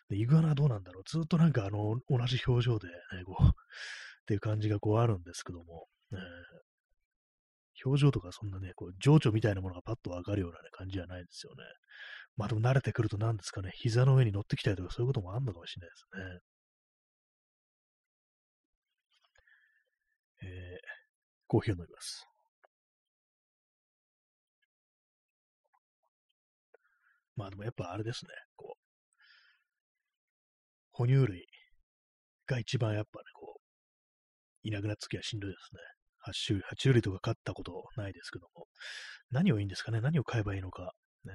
で、イグアナはどうなんだろう。ずっとなんかあの、同じ表情でね、こう [laughs] っていう感じがこうあるんですけども、えー、表情とかそんなね、こう、情緒みたいなものがパッとわかるような、ね、感じじゃないですよね。まあでも慣れてくると何ですかね、膝の上に乗ってきたりとかそういうこともあるのかもしれないですね。えー、コーヒーを飲みます。まあでもやっぱあれですね、こう、哺乳類が一番やっぱね、こう、いなくなった時はしんどいですね。爬虫爬虫類とか飼ったことないですけども、何をいいんですかね？何を買えばいいのか。ね。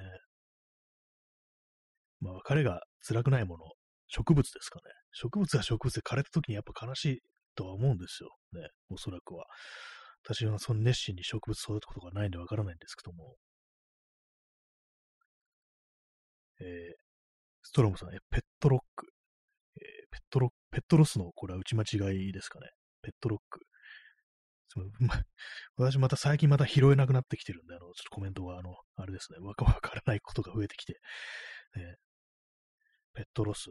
まあ、彼が辛くないもの、植物ですかね。植物は植物で枯れた時にやっぱ悲しいとは思うんですよ。ね。おそらくは。私はその熱心に植物育てたことがないんでわからないんですけども。えー、ストロムさん、え、ペットロック。えー、ペットロペットロスの、これは打ち間違いですかね。ペットロック。ま、私また最近また拾えなくなってきてるんで、あの、ちょっとコメントが、あの、あれですね、わか [laughs] らないことが増えてきて、ね、ペットロス。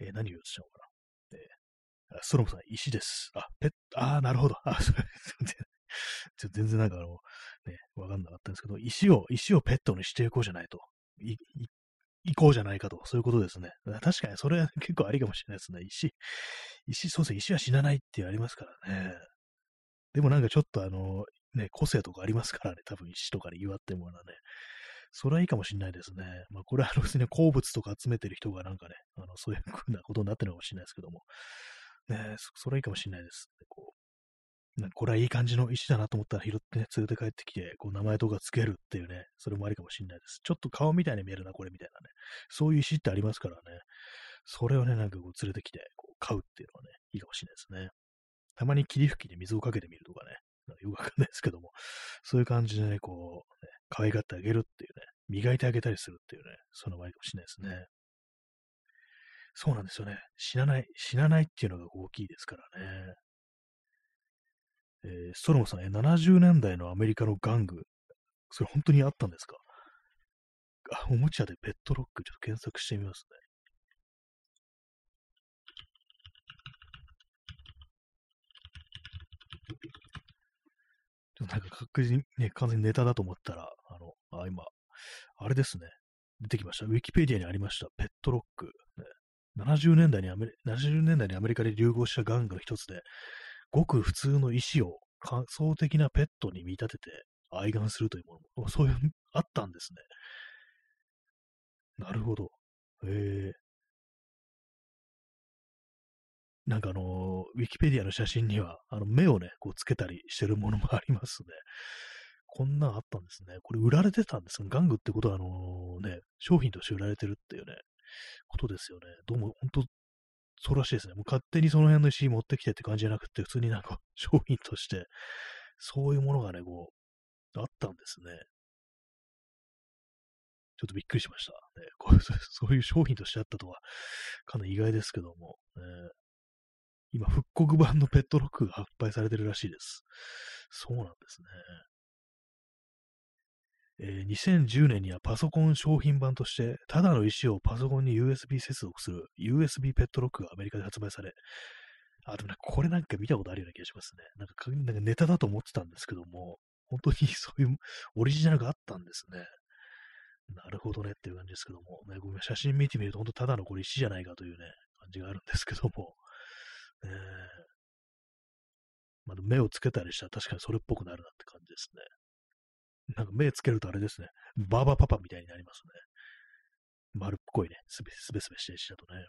えー、何を言ってたのかな。えー、ストロムさん、石です。あ、ペット、ああ、なるほど。あ、それ、ちょ [laughs] 全然なんかあの、ね、わかんなかったんですけど、石を、石をペットにしていこうじゃないと。い、い、行こうじゃないかと、そういうことですね。確かにそれは結構ありかもしれないですね。石、石、そうですね、石は死なないってありますからね。でもなんかちょっとあの、ね、個性とかありますからね、多分石とかで祝ってもらうね。それはいいかもしれないですね。まあ、これは別に鉱物とか集めてる人がなんかね、あのそういうふうなことになってるのかもしれないですけども、ね、それはいいかもしれないです。ここれはいい感じの石だなと思ったら拾ってね、連れて帰ってきて、こう名前とかつけるっていうね、それもありかもしれないです。ちょっと顔みたいに見えるな、これみたいなね。そういう石ってありますからね。それをね、なんかこう連れてきて、こう買うっていうのはね、いいかもしれないですね。たまに霧吹きで水をかけてみるとかね、よくわかんないですけども、そういう感じでね、こう、ね、可愛がってあげるっていうね、磨いてあげたりするっていうね、そのもありかもしれないですね。そうなんですよね。死なない、死なないっていうのが大きいですからね。えー、ストロムさん、え、70年代のアメリカの玩具、それ本当にあったんですか？あ、おもちゃでペットロック、ちょっと検索してみますね。なんか確実にね、完全にネタだと思ったら、あの、あ、今、あれですね。出てきました。ウィキペディアにありました。ペットロック。ね、70年代にアメリ、70年代にアメリカで流行した玩具の一つで、ごく普通の石を感想的なペットに見立てて愛玩するというものも、そういう、あったんですね。なるほど。ええなんかあのウィキペディアの写真には、あの、目をね、こうつけたりしてるものもありますね。こんなんあったんですね。これ売られてたんですね。玩具ってことは、あのね、商品として売られてるっていうね、ことですよね。どうも、本当そうらしいですね。もう勝手にその辺の石持ってきてって感じじゃなくて、普通になんか [laughs] 商品として、そういうものがね、こう、あったんですね。ちょっとびっくりしました。ね、[laughs] こうそういう商品としてあったとは、かなり意外ですけども、ね、今、復刻版のペットロックが発売されてるらしいです。そうなんですね。えー2010年にはパソコン商品版として、ただの石をパソコンに USB 接続する USB ペットロックがアメリカで発売され、あ、でもね、これなんか見たことあるような気がしますね。なんかか、なんかネタだと思ってたんですけども、本当に [laughs] そういうオリジナルがあったんですね。なるほどねっていう感じですけども、ね、ごめん写真見てみると、本当ただのこれ石じゃないかというね、感じがあるんですけども、えーまあ、目をつけたりしたら確かにそれっぽくなるなって感じですね。なんか目つけるとあれですね、バーバーパパみたいになりますね。丸っこいね、すべすべすべして石だとね。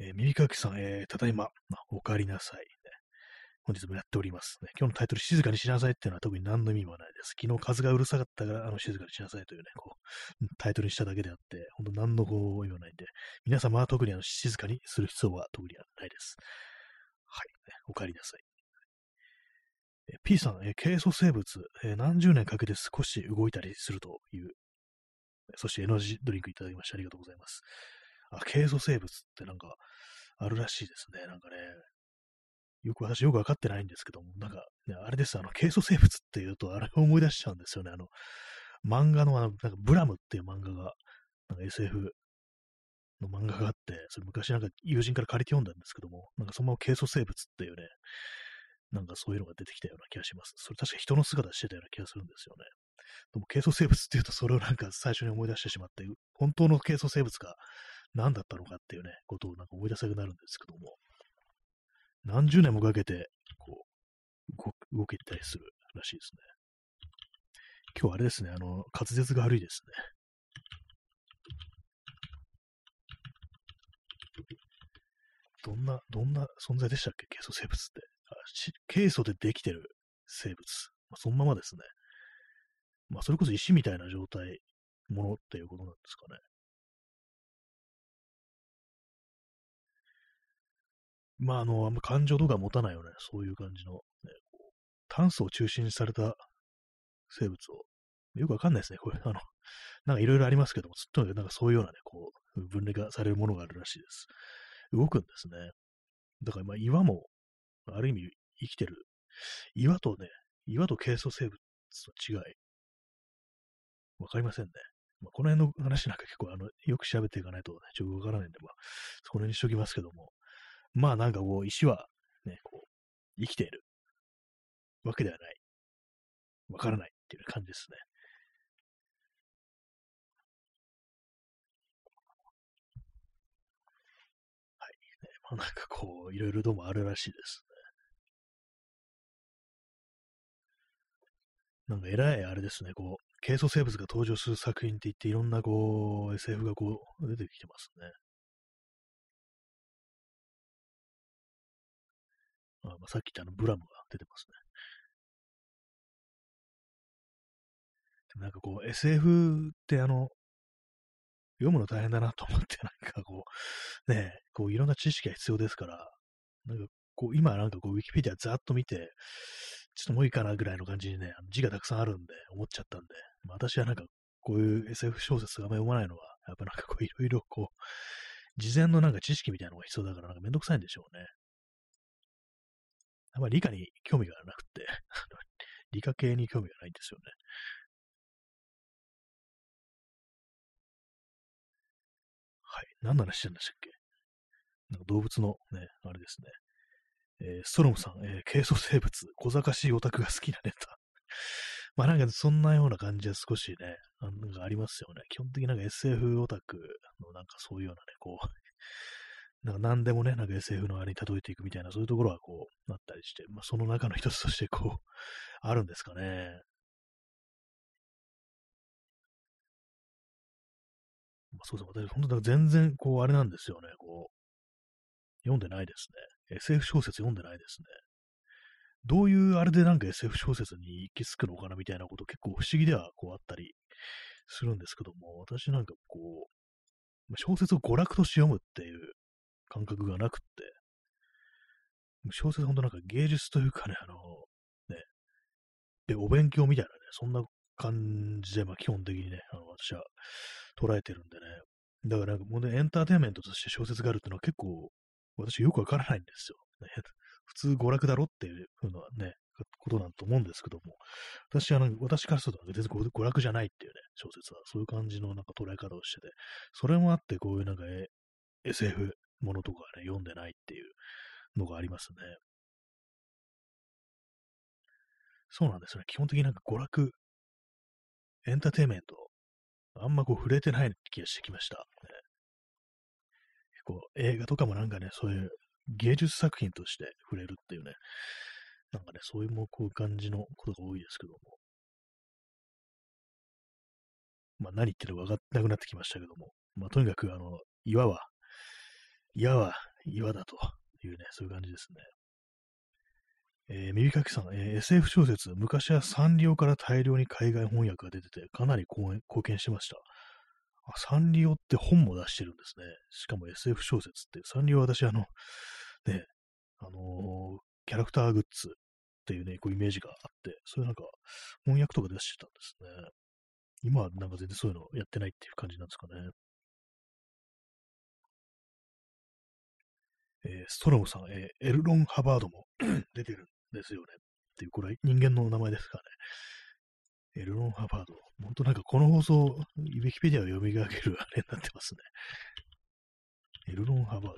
えー耳かきさん、えーただいま、あお帰りなさい、ね。本日もやっております、ね。今日のタイトル、静かにしなさいっていうのは特に何の意味もないです。昨日風がうるさかったから、あの、静かにしなさいというね、こう、タイトルにしただけであって、本当何のこう意もないんで、皆様は特にあの静かにする必要は特にないです。はい、ねお帰りなさい。P さん、えー軽素生物、え何十年かけて少し動いたりするという、そしてエナジードリンクいただきましてありがとうございます。あ、軽素生物ってなんかあるらしいですね。なんかね、よく私よくわかってないんですけども、なんか、ね、あれです、あの、軽素生物っていうと、あれを思い出しちゃうんですよね。あの、漫画のあの、なんかブラムっていう漫画が、なんか SF の漫画があって、それ昔なんか友人から借りて読んだんですけども、なんかそのまま軽素生物っていうね、なんかそういうのが出てきたような気がします。それ確か人の姿してたような気がするんですよね。でも軽素生物っていうとそれをなんか最初に思い出してしまって、本当の軽素生物が何だったのかっていうね、ことをなんか思い出したくなるんですけども、何十年もかけて、こう、動動けたりするらしいですね。今日あれですね、あの、滑舌が悪いですね。どんな、どんな存在でしたっけ？ケイ素生物って。ケイ素でできてる生物。まあ、そのままですね。まあ、それこそ石みたいな状態、ものっていうことなんですかね。まあ、あの、あんま感情とか持たないよね。そういう感じの、ね、炭素を中心にされた生物を。よくわかんないですね。これ、あの、なんかいろいろありますけども、とにかくなんかそういうようなね、こう、分類がされるものがあるらしいです。動くんですね。だから、まあ、岩も、ある意味生きてる。岩とね、岩と軽素生物の違い、わかりませんね。まあ、この辺の話なんか結構、あの、よく調べていかないと、ね、ちょっとわからないんで、まあ、そこにしときますけども。まあ、なんかこう、石は、ね、こう、生きているわけではない。わからないっていう感じですね。はい。ね、まあ、なんかこう、いろいろどうもあるらしいですなんか偉いあれですね、こう、軽素生物が登場する作品って言って、いろんなこう、SF がこう、出てきてますね。あまあ、さっき言ったあの、ブラムが出てますね。でもなんかこう、SF ってあの、読むの大変だなと思って、なんかこう、ね、こういろんな知識が必要ですから、なんかこう、今なんかこう、ウィキペディアざっと見て、ちょっともういいかなぐらいの感じにね、字がたくさんあるんで、思っちゃったんで、まあ、私はなんかこういう SF 小説があんま読まないのは、やっぱなんかこう、いろいろこう、事前のなんか知識みたいなのが必要だから、なんかめんどくさいんでしょうね。あんまり理科に興味がなくて、[laughs] 理科系に興味がないんですよね。はい。何の話してんでしたっけ？なんか動物のね、あれですね。えーストロムさん、えー軽素生物、小賢しいオタクが好きなネタ。[laughs] まあなんかそんなような感じは少しね、あなんかありますよね。基本的になんか SF オタクのなんかそういうようなね、こう、[laughs] なんか何でもね、なんか SF のあれに例えていくみたいな、そういうところはこう、なったりして、まあその中の一つとしてこう、[laughs] あるんですかね。まあ、そうですね。私、本当だか全然、こう、あれなんですよね。こう、読んでないですね。SF 小説読んでないですね。どういうあれでなんか SF 小説に行き着くのかなみたいなこと結構不思議ではこうあったりするんですけども、私なんかこう、小説を娯楽として読むっていう感覚がなくって、小説本当なんか芸術というかね、あの、ね、で、お勉強みたいなね、そんな感じで、まあ基本的にね、あの私は捉えてるんでね。だからなんかもうね、エンターテインメントとして小説があるっていうのは結構、私よくわからないんですよ。普通娯楽だろっていうふうなね、ことなんと思うんですけども、私、あの、私からすると全然娯楽じゃないっていうね、小説は、そういう感じのなんか捉え方をしてて、それもあって、こういうなんか、SF ものとかね、読んでないっていうのがありますね。そうなんですね。基本的になんか娯楽、エンターテイメント、あんまこう触れてない気がしてきました。結構映画とかもなんかね、そういう芸術作品として触れるっていうね、なんかね、そういうもこう感じのことが多いですけども。まあ何言ってるか分かってなくなってきましたけども。まあとにかくあの、岩は、岩は岩だというね、そういう感じですね。えー、耳かきさん、えー、SF 小説、昔はサンリオから大量に海外翻訳が出てて、かなり貢献してました。あ、サンリオって本も出してるんですね。しかも SF 小説って、サンリオは私、あの、[laughs] ね、あのー、キャラクターグッズっていうね、こうイメージがあって、そういうなんか翻訳とか出してたんですね。今はなんか全然そういうのやってないっていう感じなんですかね。えー、ストロムさん、えー、エルロン・ハバードも [clears throat] 出てるんですよね。っていう、これは人間の名前ですからね。エルロン・ハバード。本当なんかこの放送、ウィキペディアを読み上げるあれになってますね。エルロン・ハバード。ちょ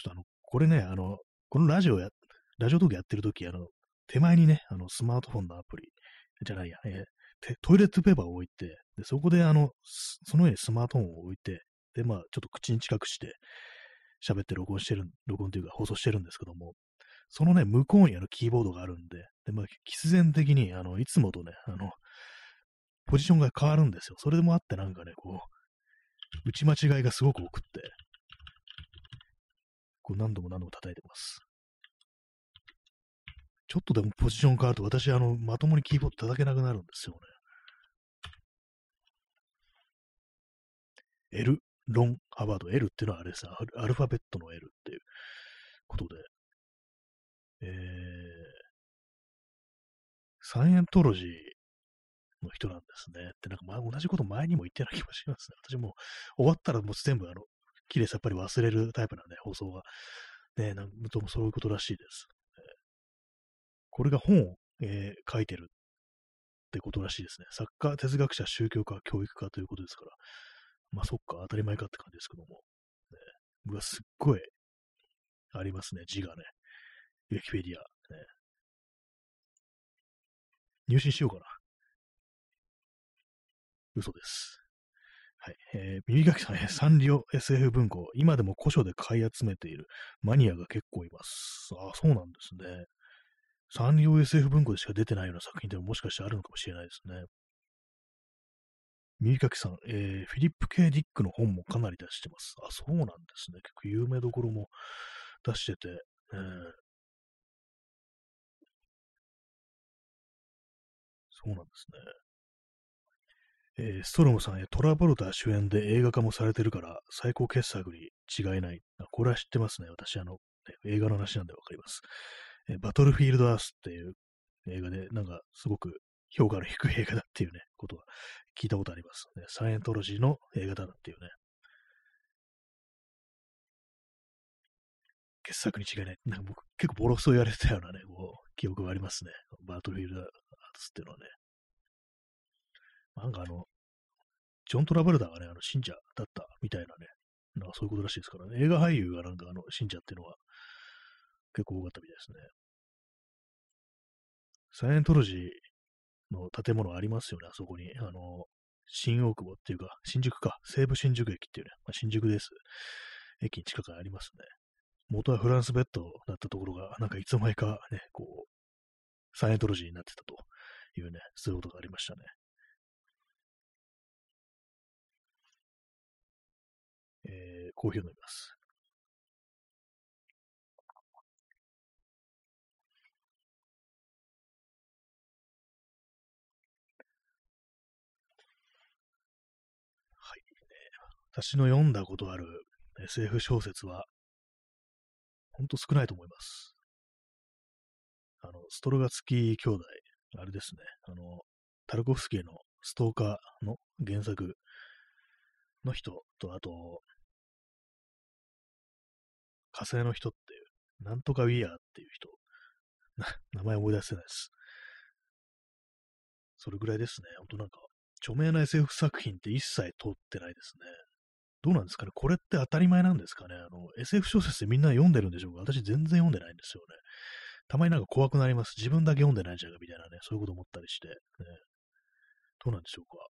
っとあの、これね、あの、このラジオや、ラジオトークやってるとき、あの、手前にね、あの、スマートフォンのアプリ、じゃないや、えー、トイレットペーパーを置いて、でそこであの、その上にスマートフォンを置いて、で、まあ、ちょっと口に近くして、喋って録音してる、録音というか放送してるんですけども、そのね、向こうにあのキーボードがあるんで、で、まあ、必然的に、あの、いつもとね、あの、ポジションが変わるんですよ。それでもあってなんかね、こう、打ち間違いがすごく多くって、こう何度も何度も叩いてます。ちょっとでもポジション変わると私、あの、まともにキーボード叩けなくなるんですよね。L、ロン、ハバード、L っていうのはあれですアルファベットの L っていうことで、えー、サイエントロジーの人なんですね。ってなんか、ま、同じこと前にも言ってな気もしますね。[laughs] 私も終わったらもう全部あの、綺麗さっぱり忘れるタイプなんで、放送が。ね、なんともそういうことらしいです。これが本を、えー、書いてるってことらしいですね。作家、哲学者、宗教家、教育家ということですから。まあそっか、当たり前かって感じですけども。ね、うわ、すっごいありますね、字がね。ウィキペディア。ね、入信しようかな。嘘です。はい。えー、耳かきさん、ね、サンリオ SF 文庫、今でも古書で買い集めているマニアが結構います。ああ、そうなんですね。サンリオ SF 文庫でしか出てないような作品でももしかしてあるのかもしれないですね。右かきさん、えー、フィリップ・ケイ・ディックの本もかなり出してます。あ、そうなんですね。結構有名どころも出してて、えー、そうなんですね。えー、ストロムさん、トラボルタ主演で映画化もされてるから最高傑作に違いない。これは知ってますね。私、あの、映画の話なんでわかります。えー、バトルフィールド・アースっていう映画で、なんかすごく評価の低い映画だっていうね、ことは聞いたことあります。ね、サイエントロジーの映画だっていうね。傑作に違いない。なんか僕、結構ボロクソ言われてたようなね、こう、記憶がありますね。バトルフィールドアーツっていうのはね。なんかあの、ジョン・トラブルダーがね、あの、信者だったみたいなね、なんかそういうことらしいですからね。映画俳優がなんかあの、信者っていうのは結構多かったみたいですね。サイエントロジーの建物ありますよね、あそこに。あの、新大久保っていうか、新宿か、西武新宿駅っていうね、まあ、新宿です。駅に近くにありますね。元はフランスベッドだったところが、なんかいつの間にかね、こう、サイエントロジーになってたというね、そういうことがありましたね。えー、コーヒーを飲みます。はい私の読んだことある SF 小説は、ほんと少ないと思います。あの、ストロガツキ兄弟、あれですね、あの、タルコフスキーのストーカーの原作の人と、あと、火星の人っていうなんとかウィアーっていう人、[laughs] 名前思い出せないです。それぐらいですね。ほんとなんか、著名な SF 作品って一切通ってないですね。どうなんですかねこれって当たり前なんですかねあの、SF 小説ってみんな読んでるんでしょうか私全然読んでないんですよね。たまになんか怖くなります。自分だけ読んでないんじゃんかみたいなね、そういうこと思ったりして、ね。どうなんでしょうか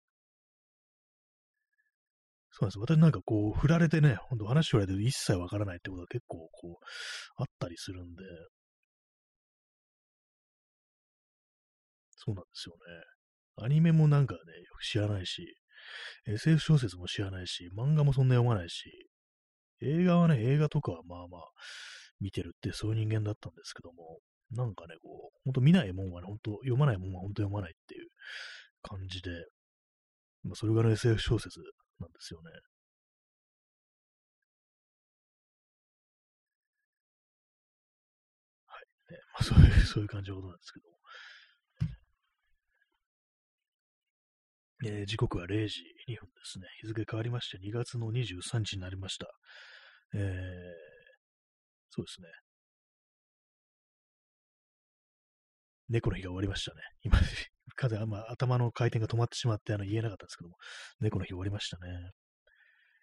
そうなんです。私なんかこう、振られてね、ほんと話振られて一切わからないってことが結構こう、あったりするんで、そうなんですよね。アニメもなんかね、よく知らないし、SF 小説も知らないし、漫画もそんな読まないし、映画はね、映画とかはまあまあ見てるってそういう人間だったんですけども、なんかね、こう、ほんと見ないもんはね、ほんと読まないもんはほんと読まないっていう感じで、まあ、それがね、SF 小説なんですよね。はい。ね、まあ、そういう、そういう感じのことなんですけども。えー、時刻は0時2分ですね。日付変わりまして2月の23日になりました。えー、そうですね。猫の日が終わりましたね。今、風、まあ、頭の回転が止まってしまって、あの、言えなかったんですけども、猫の日終わりましたね。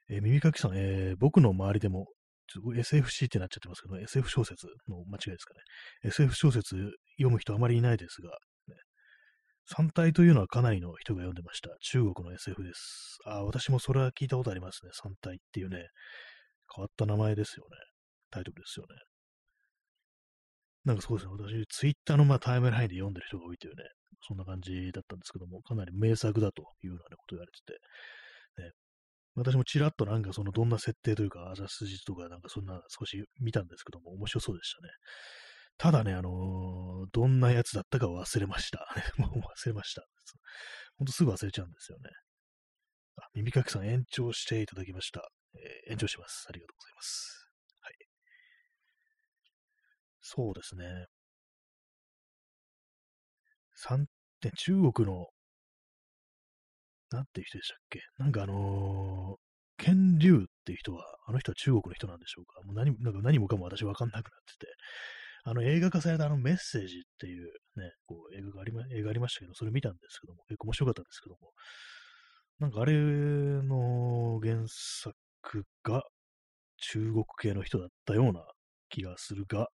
えー、耳かきさん、えー、僕の周りでも、ちょっと SFC ってなっちゃってますけど、SF 小説の間違いですかね。SF 小説読む人あまりいないですが、ね、三体というのはかなりの人が読んでました。中国の SF です。あ、私もそれは聞いたことありますね。三体っていうね、変わった名前ですよね。タイトルですよね。なんかそうですね、私、ツイッターのまあタイムラインで読んでる人が多いというね、そんな感じだったんですけども、かなり名作だというような、ことを言われてて、ね、私もちらっとなんかそのどんな設定というか、あざすじとかなんかそんな少し見たんですけども、面白そうでしたね。ただね、あのー、どんなやつだったか忘れました。[laughs] もう忘れました。ほんとすぐ忘れちゃうんですよね。あ、耳かきさん延長していただきました。えー、延長します。ありがとうございます。そうですね。三点、中国の、なんていう人でしたっけ？なんかあのー、剣竜っていう人は、あの人は中国の人なんでしょうか？もう何なんか何もかも私わかんなくなってて、あの映画化されたあのメッセージっていうね、こう映画がありま、映画ありましたけど、それ見たんですけども、結構面白かったんですけども、なんかあれの原作が中国系の人だったような気がするが、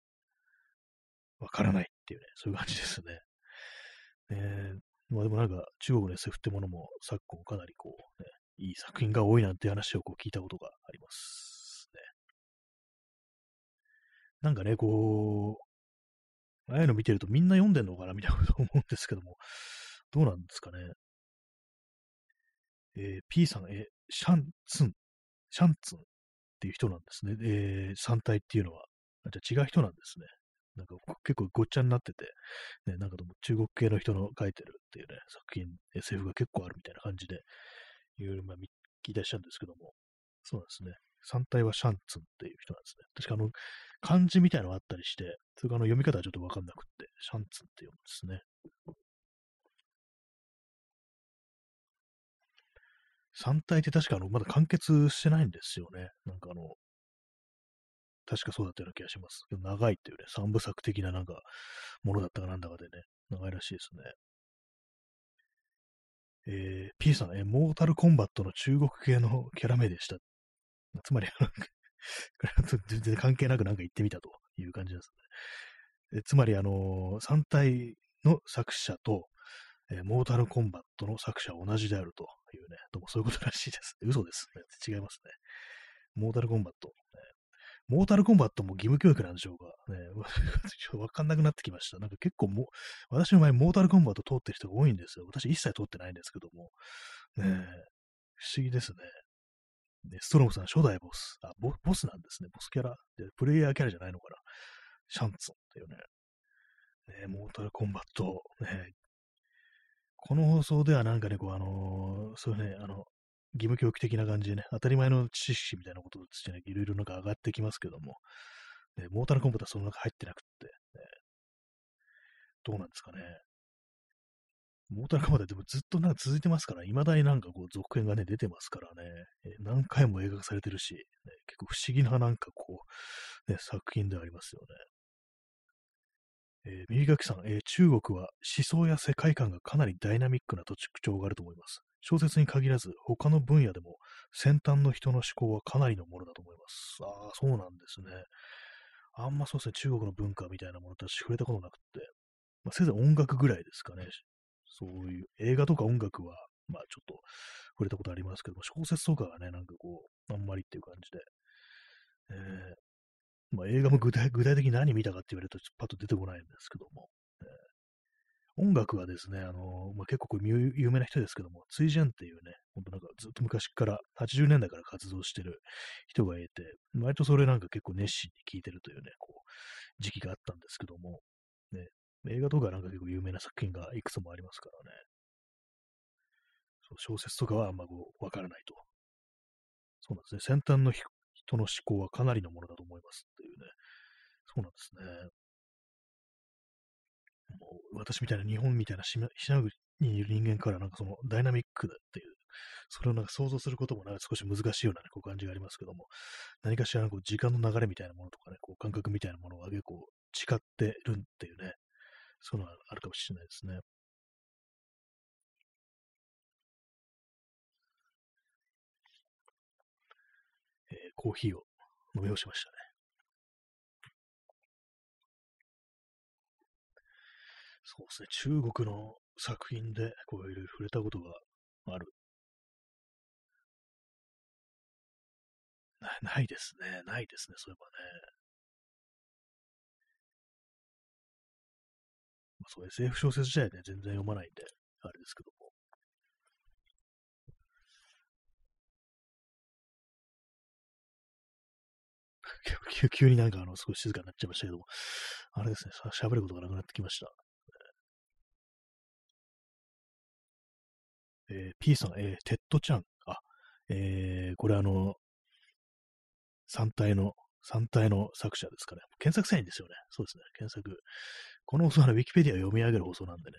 わからないっていうね、そういう感じですね。えー、まあでもなんか中国の SF ってものも昨今かなりこう、ね、いい作品が多いなんて話をこう聞いたことがありますね。なんかね、こう、ああいうの見てるとみんな読んでんのかなみたいなこと思うんですけども、どうなんですかね。えー、P さん、えシャンツン、シャンツンっていう人なんですね。えー、3体っていうのは。じゃ違う人なんですね。なんか結構ごっちゃになってて、ね、なんかでも中国系の人の書いてるっていうね、作品、SF が結構あるみたいな感じで、いろいろまあ聞いたりしたんですけども、そうなんですね。三体はシャンツンっていう人なんですね。確かあの、漢字みたいなのがあったりして、それかあの読み方はちょっとわかんなくって、シャンツンって読むんですね。三体って確かあの、まだ完結してないんですよね。なんかあの、確かそうだったような気がします。長いっていうね、三部作的ななんか、ものだったかなんだかでね、長いらしいですね。えー、P さん、え、モータルコンバットの中国系のキャラ名でした。つまり、[laughs] 全然関係なくなんか言ってみたという感じですね。えつまり、あのー、3体の作者と、えー、モータルコンバットの作者は同じであるというね、どうもそういうことらしいです。嘘ですね。違いますね。モータルコンバット、モータルコンバットも義務教育なんでしょうかね。[laughs] わかんなくなってきました。なんか結構も、私の前モータルコンバット通ってる人が多いんですよ。私一切通ってないんですけども。ね不思議ですね。ねストロムさん、初代ボス。あボ、ボスなんですね。ボスキャラ。で、プレイヤーキャラじゃないのかな。シャンツンっていうね。ねモータルコンバット。ねこの放送ではなんかね、こう、あのー、そういうね、あの、義務教育的な感じでね、当たり前の知識みたいなこととしてね、いろいろなんか上がってきますけども、ね、モータルコンポーターその中入ってなくって、ね、どうなんですかね。モータルコンポーターでもずっとなんか続いてますから、未だになんかこう続編がね、出てますからね、え何回も映画化されてるし、ね、結構不思議ななんかこう、ね、作品ではありますよね。えー、右垣さん、えー、中国は思想や世界観がかなりダイナミックな特徴があると思います。小説に限らず、他の分野でも先端の人の思考はかなりのものだと思います。ああ、そうなんですね。あんまそうですね、中国の文化みたいなものとは触れたことなくて、まあ、せいぜい音楽ぐらいですかね。そういう映画とか音楽は、まあちょっと触れたことありますけども、小説とかはね、なんかこう、あんまりっていう感じで、えー、まあ映画も具体具体的に何見たかって言われるとパッと出てこないんですけども、音楽はですね、あのまあ、結構有名な人ですけども、ツイジェンっていうね、ほんとなんかずっと昔から、80年代から活動してる人がいて、割とそれなんか結構熱心に聴いてるというね、こう、時期があったんですけども、ね、映画とかなんか結構有名な作品がいくつもありますからね。そう小説とかはあんまこう、わからないと。そうなんですね。先端の人の思考はかなりのものだと思いますっていうね。そうなんですね。私みたいな日本みたいな島にいる人間からなんかそのダイナミックだっていう、それをなんか想像することもなんか少し難しいような、ね、こう感じがありますけども、何かしらこう時間の流れみたいなものとかね、こう感覚みたいなものが結構誓ってるっていうね、そういうのがあるかもしれないですね。えー、コーヒーを飲み干しましたね。そうですね、中国の作品でこういろいろ触れたことがある。なないですね、ないですね、そういえばね。まあ、そう SF 小説自体ね、全然読まないんで、あれですけども。[laughs] 急になんかあの、少し静かになっちゃいましたけども、あれですね、喋ることがなくなってきました。えー、P さん、えー、テッドちゃん。あ、えー、これあの、3体の、3体の作者ですかね。検索せんですよね。そうですね。検索。この放送は、ね、ウィキペディア読み上げる放送なんでね。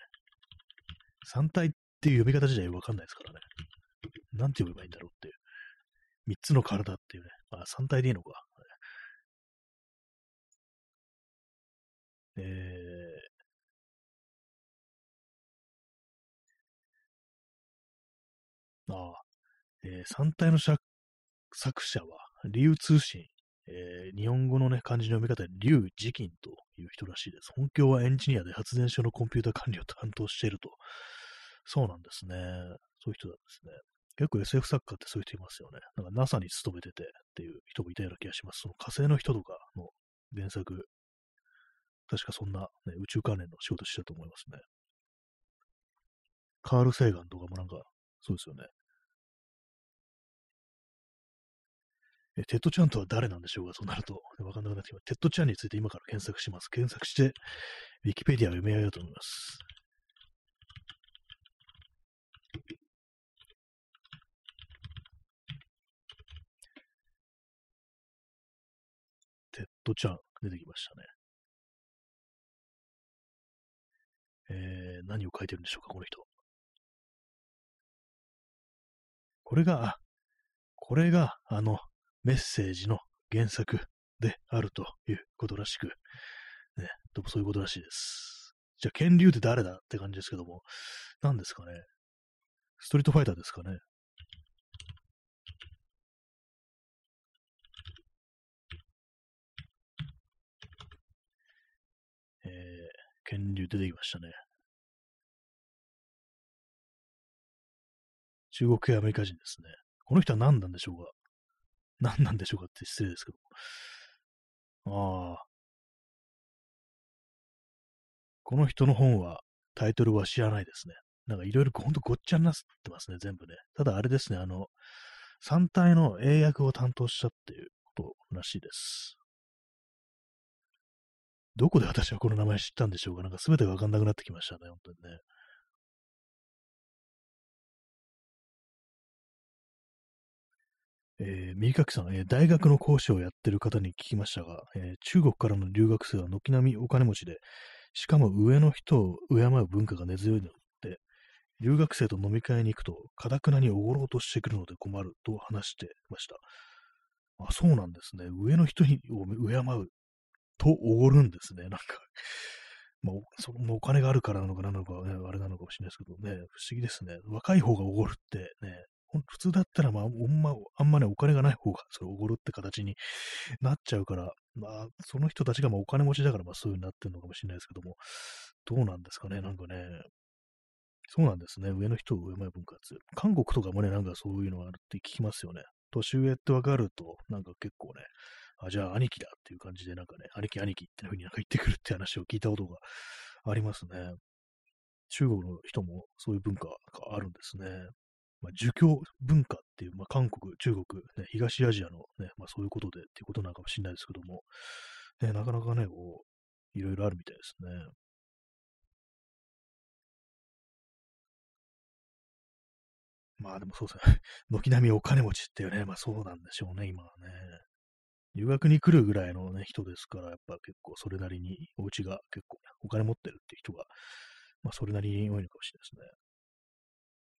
3体っていう読み方自体わかんないですからね。なんて読めばいいんだろうっていう。3つの体っていうね。あ、3体でいいのか。えー、ああ、えー、3体の作者は、理由通信えー、日本語のね、漢字の読み方で、劉慈金という人らしいです。本業はエンジニアで発電所のコンピュータ管理を担当していると。そうなんですね。そういう人なんですね。結構 SF 作家ってそういう人いますよね。なんか NASA に勤めててっていう人もいたような気がします。その火星の人とかの原作、確かそんな、ね、宇宙関連の仕事してたと思いますね。カール・セーガンとかもなんか、そうですよね。えテッドちゃんとは誰なんでしょうか？そうなると、わかんなくなってきます。テッドちゃんについて今から検索します。検索して、ウィキペディアを読み上げようと思います。テッドちゃん、出てきましたね。えー、何を書いてるんでしょうか、この人。これが、これが、あの、メッセージの原作であるということらしく、ね、そういうことらしいです。じゃあ、剣竜って誰だって感じですけども、何ですかね。ストリートファイターですかね。えー、剣竜出てきましたね。中国系アメリカ人ですね。この人は何なんでしょうか何なんでしょうかって失礼ですけど。ああ。この人の本は、タイトルは知らないですね。なんかいろいろほんとごっちゃになってますね、全部ね。ただあれですね、あの、3体の英訳を担当したっていうことらしいです。どこで私はこの名前知ったんでしょうかなんか全てがわかんなくなってきましたね、本当にね。えー、右垣さん、えー、大学の講師をやってる方に聞きましたが、えー、中国からの留学生は軒並みお金持ちで、しかも上の人を敬う文化が根強いので、留学生と飲み会に行くと、かたくなにおごろうとしてくるので困ると話してました。あ、そうなんですね。上の人にを敬うとおごるんですね。なんか [laughs] まあ、そのお金があるからなのかなのか、ね、あれなのかもしれないですけどね、不思議ですね。若い方がおごるってね、普通だったら、まあ、ほんま、あんまね、お金がない方が、それおごるって形になっちゃうから、まあ、その人たちがまあお金持ちだから、まあそういう風になってるのかもしれないですけども、どうなんですかね、なんかね、そうなんですね。上の人を敬う文化って。韓国とかもね、なんかそういうのがあるって聞きますよね。年上ってわかると、なんか結構ね、あ、じゃあ兄貴だっていう感じで、なんかね、兄貴兄貴っていう風になんか言ってくるって話を聞いたことがありますね。中国の人もそういう文化があるんですね。まあ、儒教文化っていう、まあ、韓国、中国、ね、東アジアのね、まあ、そういうことでっていうことなのかもしれないですけども、ね、なかなかね、こう、いろいろあるみたいですね。まあでもそうですね。[laughs] 軒並みお金持ちっていうね、まあそうなんでしょうね、今はね。留学に来るぐらいのね、人ですから、やっぱ結構それなりにお家が結構、お金持ってるっていう人が、まあそれなりに多いのかもしれないですね。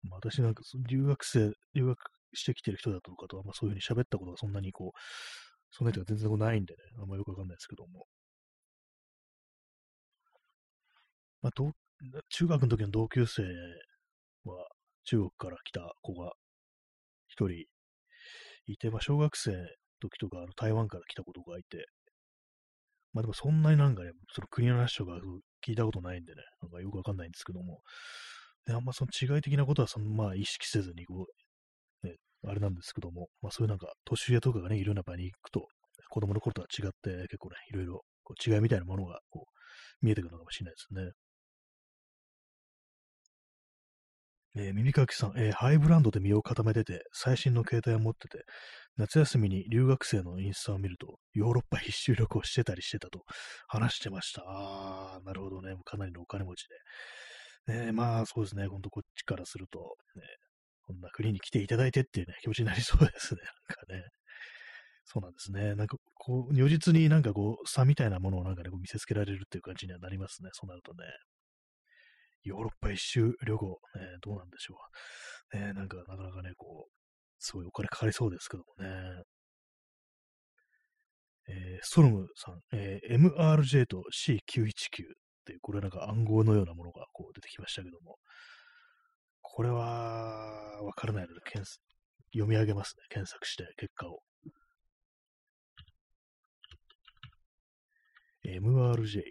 まあ、私なんか留学生、留学してきてる人だとかとは、まあそういうふうに喋ったことがそんなにこう、そんな人が全然ないんでね、あんまよくわかんないですけども。まあ、中学の時の同級生は、中国から来た子が一人いて、まあ、小学生の時とか、あの台湾から来た子とかいて、まあでもそんなになんかね、その国の話とか聞いたことないんでね、なんかよくわかんないんですけども、であんまその違い的なことはそのまあ意識せずにこう、ね、あれなんですけども、まあそういうなんか年上とかがね、いろんな場に行くと、子供の頃とは違って結構ね、いろいろこう違いみたいなものがこう見えてくるのかもしれないですね。えー、耳かきさん、えー、ハイブランドで身を固めてて、最新の携帯を持ってて、夏休みに留学生のインスタを見ると、ヨーロッパ一周旅行してたりしてたと話してました。あー、なるほどね。かなりのお金持ちで。ねまあそうですね。ほんとこっちからすると、ね、こんな国に来ていただいてっていうね、気持ちになりそうですね。なんかね。そうなんですね。なんかこう、如実になんかこう、差みたいなものをなんかね、こう見せつけられるっていう感じにはなりますね。そうなるとね。ヨーロッパ一周旅行、ね、どうなんでしょう。ね、なんか、なかなかね、こう、すごいお金かかりそうですけどもね。えー、ストロムさん、えー、MRJ と C919 って、これなんか暗号のようなものがこう出てきましたけども、これはわからないので読み上げますね。検索して結果を。MRJ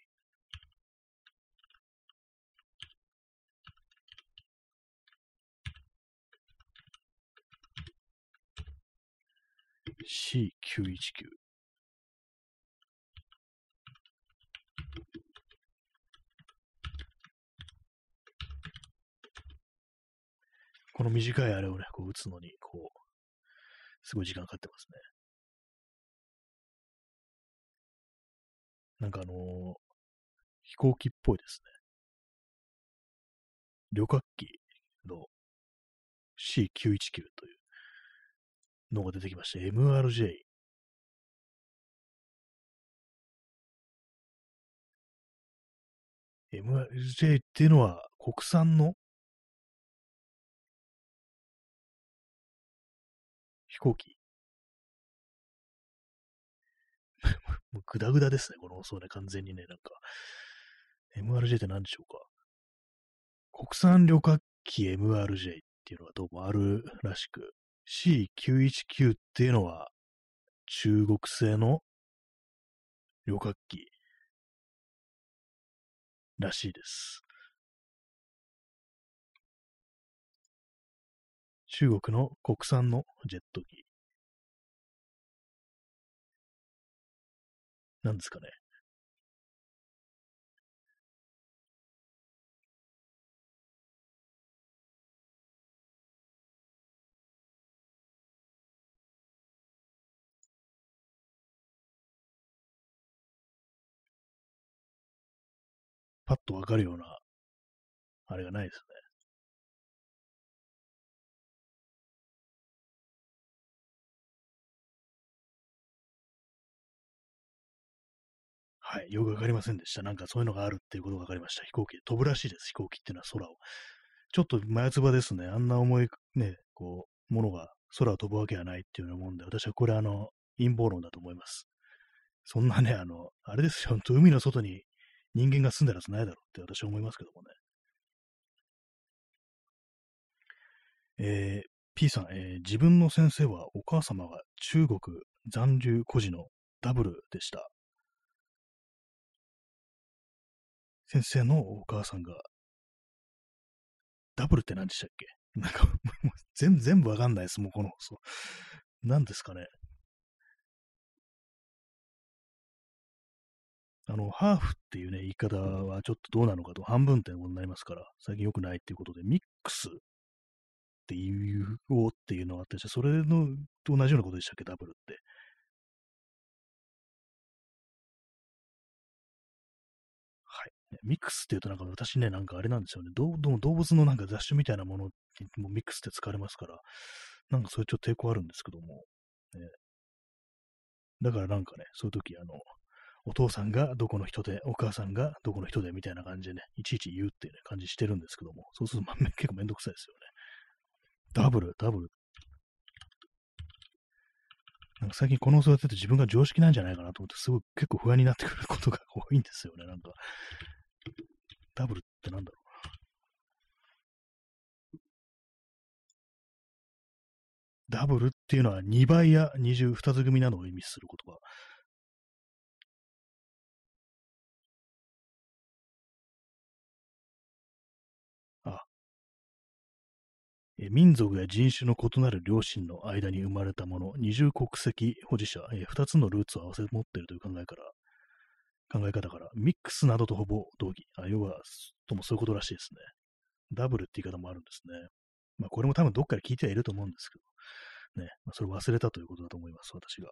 C919。この短いあれをね、こう打つのに、こう、すごい時間かかってますね。なんかあのー、飛行機っぽいですね。旅客機の C919 というのが出てきました。MRJ。MRJ っていうのは国産の飛行機 [laughs] もうグダグダですね、このそうね、完全にね、なんか。MRJ って何でしょうか国産旅客機 MRJ っていうのがどうもあるらしく、C919 っていうのは中国製の旅客機らしいです。中国の国産のジェット機。なんですかね。パッとわかるような、あれがないですね。はい。よくわかりませんでした。なんかそういうのがあるっていうことがわかりました。飛行機飛ぶらしいです。飛行機っていうのは空を。ちょっと前つばですね。あんな重いね、こう、ものが空を飛ぶわけはないっていうようなもんで、私はこれあの、陰謀論だと思います。そんなね、あの、あれですよ、本当海の外に人間が住んでるはずないだろうって私は思いますけどもね。えー、P さん、えー、自分の先生はお母様が中国残留孤児のダブルでした。先生のお母さんが、ダブルって何でしたっけ？なんか、[laughs] 全全部わかんないです、もうこの、そう。何ですかね？あの、ハーフっていうね、言い方はちょっとどうなのかと、半分ってことになりますから、最近良くないっていうことで、ミックスっていうおっていうのがあって、それのと同じようなことでしたっけ、ダブルって。ミックスっていうとなんか私ね、なんかあれなんですよね。動物のなんか雑種みたいなものってもミックスって使われますから、なんかそれちょっと抵抗あるんですけども、ね、だからなんかね、そういう時、あの、お父さんがどこの人で、お母さんがどこの人でみたいな感じでね、いちいち言うっていう、ね、感じしてるんですけども、そうすると、ま、結構めんどくさいですよね。ダブル、ダブル。なんか最近この育てて自分が常識なんじゃないかなと思って、すごい結構不安になってくることが多いんですよね、なんか。ダブルってなんだろう。ダブルっていうのは2倍や二重、二つ組などを意味する言葉。民族や人種の異なる両親の間に生まれたもの、二重国籍保持者、二つのルーツを合わせ持っているという考えから、考え方から、ミックスなどとほぼ同義。あ要は、ともそういうことらしいですね。ダブルって言い方もあるんですね。まあ、これも多分どっかで聞いてはいると思うんですけど、ね、まあ、それ忘れたということだと思います、私が。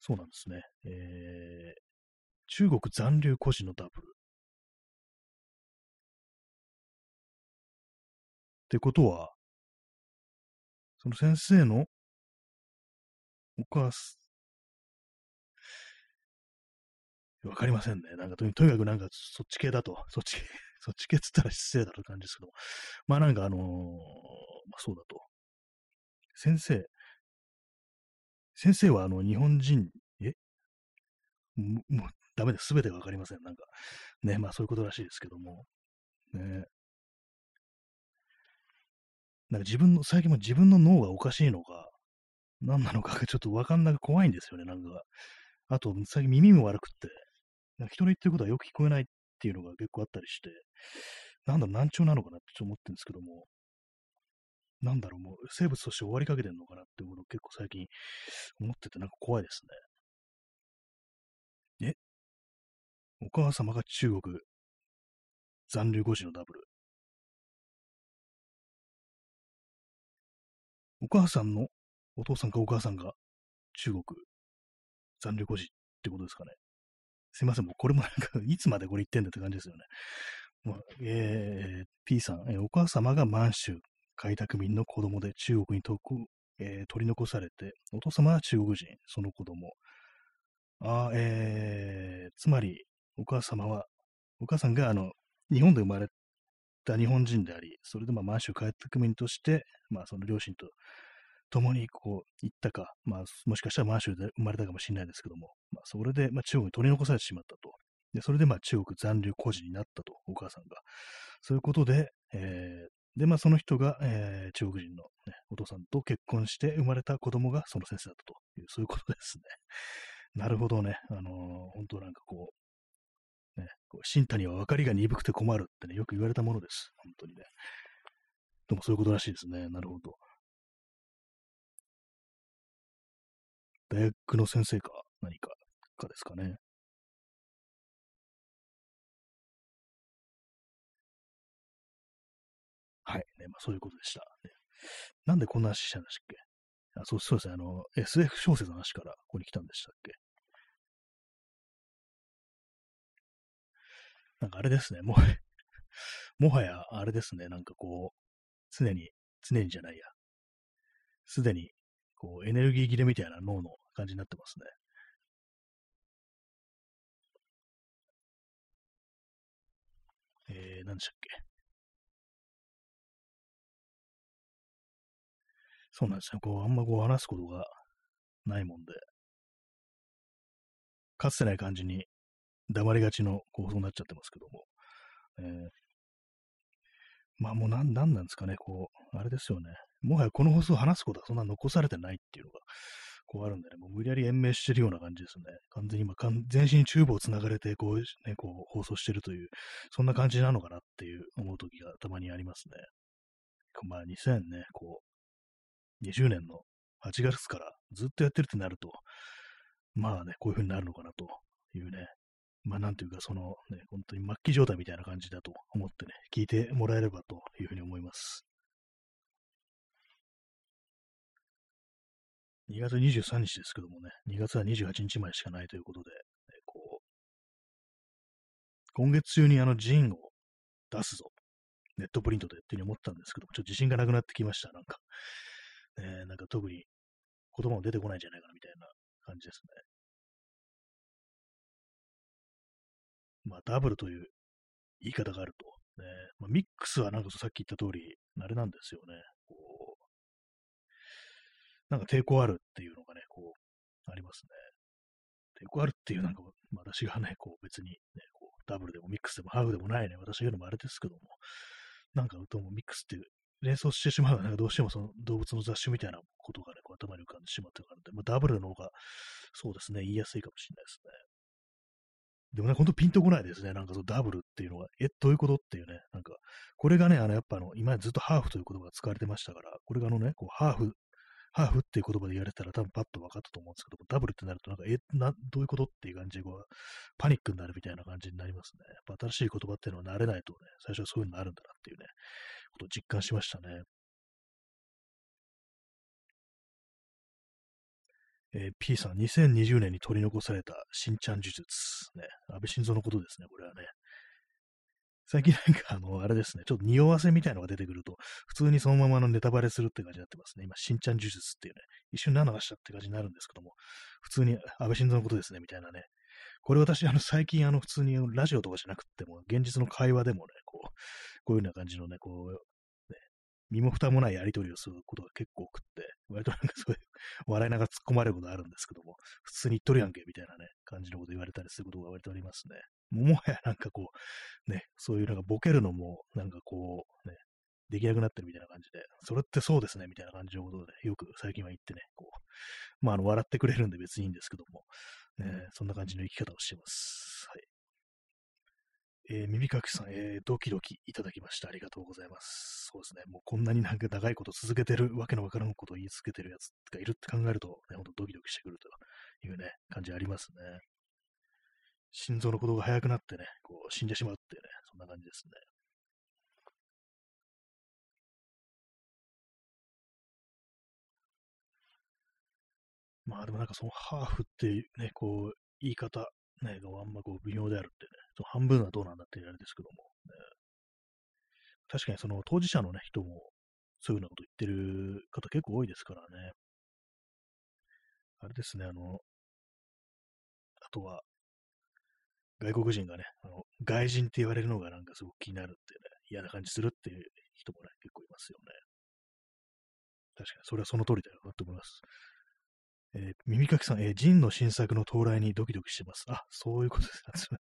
そうなんですね。えー、中国残留孤児のダブル。ってことは、その先生のお母さわかりませんね。なんかとにかくなんかそっち系だと、[laughs] そっち系、そっち系っつったら失礼だろう感じですけど、まあなんかあのー、まあそうだと。先生、先生はあの日本人、え？もうダメです。すべてがわかりません。なんか、ね、まあそういうことらしいですけども、ね、なんか自分の、最近も自分の脳がおかしいのか、何なのかがちょっとわかんなく怖いんですよね、なんか。あと、最近耳も悪くって、人の言ってることはよく聞こえないっていうのが結構あったりして、なんだろ、難聴なのかなってちょっと思ってるんですけども、なんだろう、もう生物として終わりかけてんのかなっていうのを結構最近思っててなんか怖いですね。え？お母様が中国残留孤児のダブル。お母さんのお父さんかお母さんが中国残留孤児ってことですかね。すいません、もうこれもなんか、[laughs] いつまでこれ言ってんだって感じですよね。まあ、えー、P さん、えー、お母様が満州開拓民の子供で中国にとく、えー、取り残されて、お父様は中国人、その子供。あえー、つまり、お母様は、お母さんがあの、日本で生まれた日本人であり、それでまあ満州開拓民として、まあその両親と共にこう行ったか、まあもしかしたら満州で生まれたかもしれないですけども、まあそれでまあ中国に取り残されてしまったと。で、それでまあ中国残留孤児になったと、お母さんが。そういうことで、えー、で、まあその人が、えー、中国人の、ね、お父さんと結婚して生まれた子供がその先生だったという、そういうことですね。[laughs] なるほどね。あのー、本当なんかこう、ね、こう新谷は分かりが鈍くて困るってね、よく言われたものです。本当にね。でもそういうことらしいですね。なるほど。大学の先生か何かかですかね。はい。ね、まあ、そういうことでした。ね、なんでこんな話したんでしたっけ？あそうそうですね。あの、SF 小説の話からここに来たんでしたっけ？なんかあれですね、もう [laughs] もはやあれですね、なんかこう、常に、常にじゃないや、すでに、こう、エネルギー切れみたいな脳の感じになってますね。えー、何でしたっけ？そうなんですよ。こう、あんまこう話すことがないもんで、かつてない感じに黙りがちの放送になっちゃってますけども、えー、まあもうなん、なんなんですかね、こう、あれですよね。もはやこの放送を話すことはそんな残されてないっていうのが、こうあるんでね、もう無理やり延命してるような感じですね。完全に今、全身チューブを繋がれて、こう、ね、こう、放送してるという、そんな感じなのかなっていう思う時がたまにありますね。まあ2000ね、こう、20年の8月からずっとやってるってなると、まあね、こういう風になるのかなというね、まあなんていうか、そのね、本当に末期状態みたいな感じだと思ってね、聞いてもらえればというふうに思います。2月23日ですけどもね、2月は28日前しかないということで、ね、こう、今月中にあのジンを出すぞ、ネットプリントでっていうふうに思ったんですけども、ちょっと自信がなくなってきました、なんか。ね、なんか特に言葉も出てこないんじゃないかなみたいな感じですね。まあ、ダブルという言い方があると。ねまあ、ミックスはなんかさっき言った通り、あれなんですよね。なんか抵抗あるっていうのがね、こう、ありますね。抵抗あるっていうなんか、私がね、こう別にね、こうダブルでもミックスでもハーフでもないね、私が言うのもあれですけども、なんか歌もミックスっていう連想してしまうなんかどうしてもその動物の雑種みたいなことがね、こう頭に浮かんでしまってるからで、まあ、ダブルの方が、そうですね、言いやすいかもしれないですね。でもね、ほんとピンとこないですね。なんかそのダブルっていうのは、え、どういうことっていうね、なんか、これがね、あの、やっぱあの、今ずっとハーフという言葉が使われてましたから、これがあのね、こう、ハーフ、ハーフっていう言葉で言われたら多分パッと分かったと思うんですけども、ダブルってなるとなんか、え、な、どういうことっていう感じで、こう、パニックになるみたいな感じになりますね。やっぱ新しい言葉っていうのは慣れないとね、最初はそういうのあるんだなっていうね、ことを実感しましたね。えー、P さん、2020年に取り残された新ちゃん呪術。ね、安倍晋三のことですね、これはね。最近なんか、あの、あれですね、ちょっと匂わせみたいのが出てくると、普通にそのままのネタバレするって感じになってますね。今、新ちゃん呪術っていうね、一瞬何の話したって感じになるんですけども、普通に安倍晋三のことですね、みたいなね。これ私、あの、最近、あの、普通にラジオとかじゃなくても、現実の会話でもね、こう、こういうような感じのね、こう、身も蓋もないやり取りをすることが結構多くって、割となんかそういう笑いながら突っ込まれることあるんですけども、普通に言っとるやんけ、みたいなね、感じのこと言われたりすることが割とありますね。もはやなんかこう、ね、そういうなんかボケるのも、なんかこう、ね、できなくなってるみたいな感じで、それってそうですね、みたいな感じのことで、よく最近は言ってね、こう、まあ、あの、笑ってくれるんで別にいいんですけども、ね、そんな感じの生き方をしています。はい。えー、耳かきさん、えー、ドキドキいただきました。ありがとうございます。そうですね。もうこんなになんか長いこと続けてる、わけのわからんことを言い続けてるやつがいるって考えると、ね、ほんとドキドキしてくるというね、感じありますね。心臓の鼓動が速くなってね、こう死んでしまうっていうね、そんな感じですね。まあでもなんかそのハーフっていうね、こう、言い方、ね、があんまこう微妙であるってね、半分はどうなんだってあれですけども、ね、確かにその当事者のね、人もそういうようなこと言ってる方結構多いですからね。あれですね、あの、あとは、外国人がね、あの外人って言われるのがなんかすごく気になるってね、嫌な感じするっていう人もね、結構いますよね。確かに、それはその通りだよなと思います。えー、耳かきさん、えー、ジンの新作の到来にドキドキしてます。あ、そういうことです。[laughs]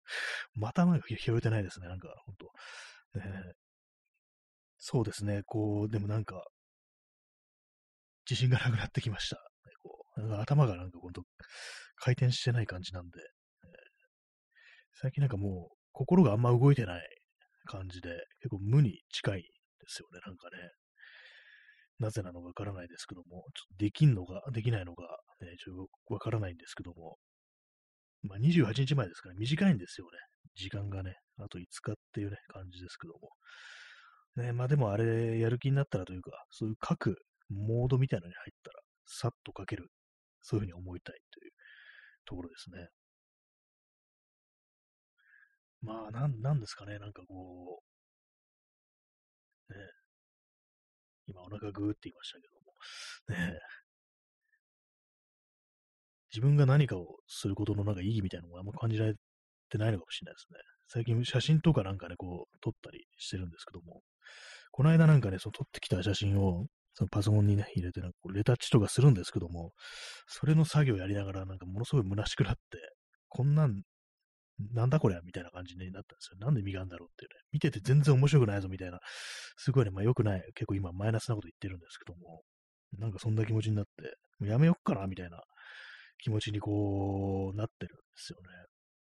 またなんか拾えてないですね。なんか、ほんと。えー、そうですね。こう、でもなんか、自信がなくなってきました。こう頭がなんかほんと回転してない感じなんで、最近なんかもう心があんま動いてない感じで、結構無に近いですよね。なんかね。なぜなのかわからないですけども、ちょっとできんのか、できないのか、ね、ちょっとわからないんですけども、まあ、28日前ですから短いんですよね。時間がね。あと5日っていうね、感じですけども。ね、まあでもあれ、やる気になったらというか、そういう書くモードみたいなのに入ったら、さっと書ける。そういうふうに思いたいというところですね。まあ、なん、なんですかね、なんかこう、ね、今お腹グーって言いましたけども、[laughs] ね。自分が何かをすることのなんか意義みたいなのがあんま感じられてないのかもしれないですね。最近写真とかなんかね、こう、撮ったりしてるんですけども、この間なんかね、その撮ってきた写真を、そのパソコンにね、入れて、なんかレタッチとかするんですけども、それの作業をやりながら、なんかものすごい虚しくなって、こんなん、なんだこれみたいな感じになったんですよ。なんで意味があるんだろうっていうね。見てて全然面白くないぞみたいな、すごいね、まあ良くない、結構今マイナスなこと言ってるんですけども、なんかそんな気持ちになって、もうやめよっかなみたいな。気持ちにこう、なってるんですよね。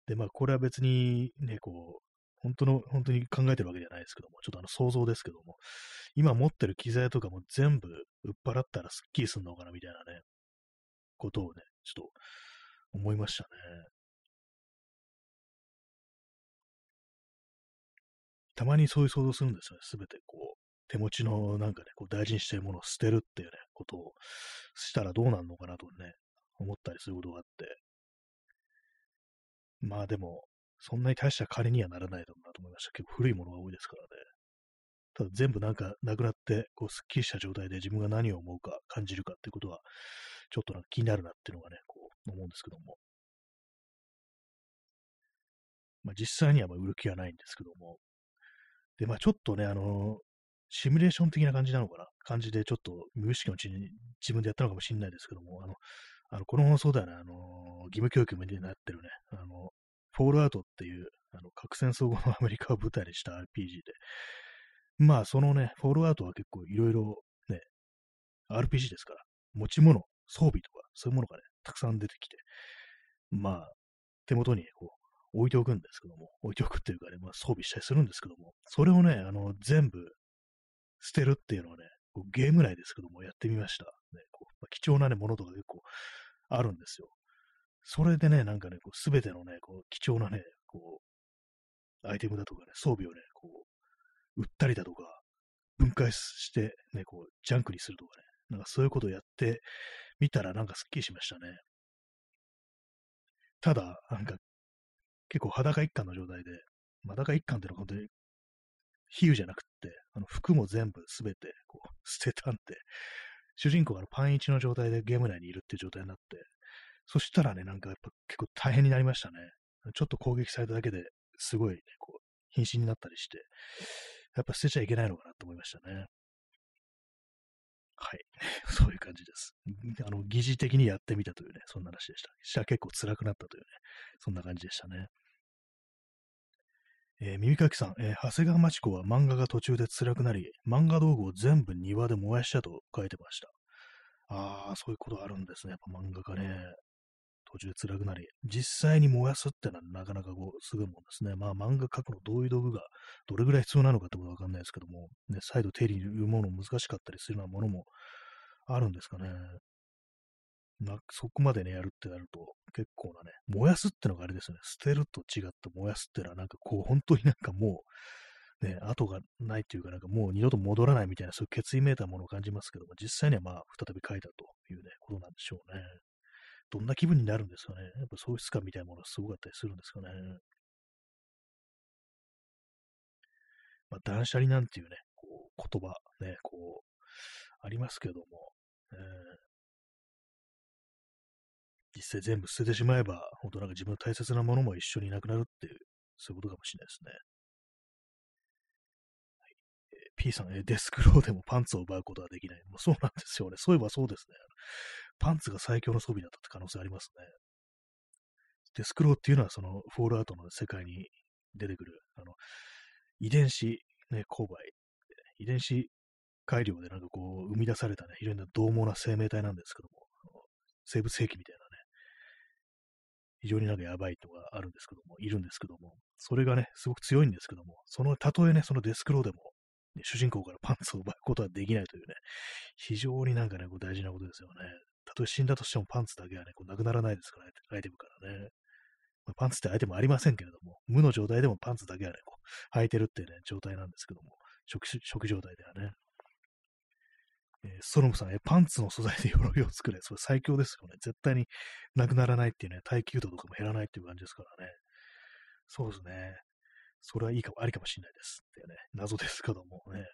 で、まあこれは別にね、こう、本当の、本当に考えてるわけじゃないですけども、ちょっとあの想像ですけども、今持ってる機材とかも全部売っ払ったらスッキリすんのかなみたいなね、ことをね、ちょっと思いましたね。たまにそういう想像するんですよね。すべてこう、手持ちのなんかね、こう大事にしてるものを捨てるっていうね、ことをしたらどうなるのかなとね、思ったりすることがあって。まあでも、そんなに大した金にはならないだろうなと思いました。結構古いものが多いですからね。ただ全部なんかなくなって、こう、すっきりした状態で自分が何を思うか感じるかってことは、ちょっとなんか気になるなっていうのがね、こう、思うんですけども。まあ実際にはまあ売る気はないんですけども。で、まあちょっとね、あのシミュレーション的な感じなのかな？感じでちょっと無意識のうちに自分でやったのかもしれないですけども、あの、あのこの放送ではね、あの義務教育になってるね、あの、フォールアウトっていう、あの、核戦争後の [laughs] アメリカを舞台にした RPG で、まあ、そのね、フォールアウトは結構いろいろね、RPG ですから、持ち物、装備とか、そういうものがね、たくさん出てきて、まあ、手元にこう、置いておくんですけども、置いておくっていうかね、まあ、装備したりするんですけども、それをね、あの、全部捨てるっていうのはね、こうゲーム内ですけども、やってみました。ね、こうまあ、貴重なね、ものとか結構あるんですよ。それでね、なんかね、すべてのね、こう貴重なね、こう、アイテムだとかね、装備をね、こう、売ったりだとか、分解して、ね、こう、ジャンクにするとかね、なんかそういうことをやってみたら、なんかスッキリしましたね。ただ、なんか、結構裸一貫の状態で、裸一貫っていうのは本当に、比喩じゃなくって、あの服も全部すべてこう捨てたんで、主人公がパンイチの状態でゲーム内にいるっていう状態になって、そしたらね、なんかやっぱ結構大変になりましたね。ちょっと攻撃されただけですごい、ね、こう、瀕死になったりして、やっぱ捨てちゃいけないのかなと思いましたね。はい。[laughs] そういう感じです。あの、疑似的にやってみたというね、そんな話でした。したら結構辛くなったというね、そんな感じでしたね。えー、耳かきさん、えー、長谷川町子は漫画が途中で辛くなり、漫画道具を全部庭で燃やしたと書いてました。ああ、そういうことあるんですね。やっぱ漫画がね。途中で辛くなり、実際に燃やすってのはなかなかこう、すぐもんですね。まあ漫画描くのどういう道具がどれぐらい必要なのかってことはわかんないですけども、ね、再度手に入れるもの難しかったりするようなものもあるんですかね。なそこまでね、やるってなると、結構なね、燃やすってのがあれですよね、捨てると違って燃やすってのはなんかこう、[laughs] 本当になんかもう、ね、後がないっていうか、なんかもう二度と戻らないみたいな、そういう決意めいたものを感じますけども、実際にはまあ、再び書いたというね、ことなんでしょうね。どんな気分になるんですかね。やっぱ喪失感みたいなものがすごかったりするんですかね。まあ、断捨離なんていうね、こう言葉、ね、こう、ありますけども、えー、実際全部捨ててしまえば、本当なんか自分の大切なものも一緒にいなくなるっていう、そういうことかもしれないですね。はいえー、P さん、えデスクローでもパンツを奪うことはできない。もうそうなんですよね。そういえばそうですね。パンツが最強の装備だったって可能性ありますね。デスクローっていうのはそのフォールアウトの世界に出てくる、あの、遺伝子、ね、勾配、遺伝子改良でなんかこう生み出されたね、非常に獰猛な生命体なんですけども、生物兵器みたいな、非常になんかやばいのがあるんですけども、いるんですけども、それがね、すごく強いんですけども、その、たとえね、そのデスクローでも、ね、主人公からパンツを奪うことはできないというね、非常になんかね、こう大事なことですよね。たとえ死んだとしてもパンツだけはね、こうなくならないですから、アイテムからね。まあ、パンツってアイテムありませんけれども、無の状態でもパンツだけはね、こう履いてるってね、状態なんですけども、初期初期状態ではね。え、ストロムさん、え、パンツの素材で鎧を作れ。それ最強ですよね。絶対になくならないっていうね、耐久度とかも減らないっていう感じですからね。そうですね。それはいいかも、ありかもしれないですっていうね、謎ですけどもね。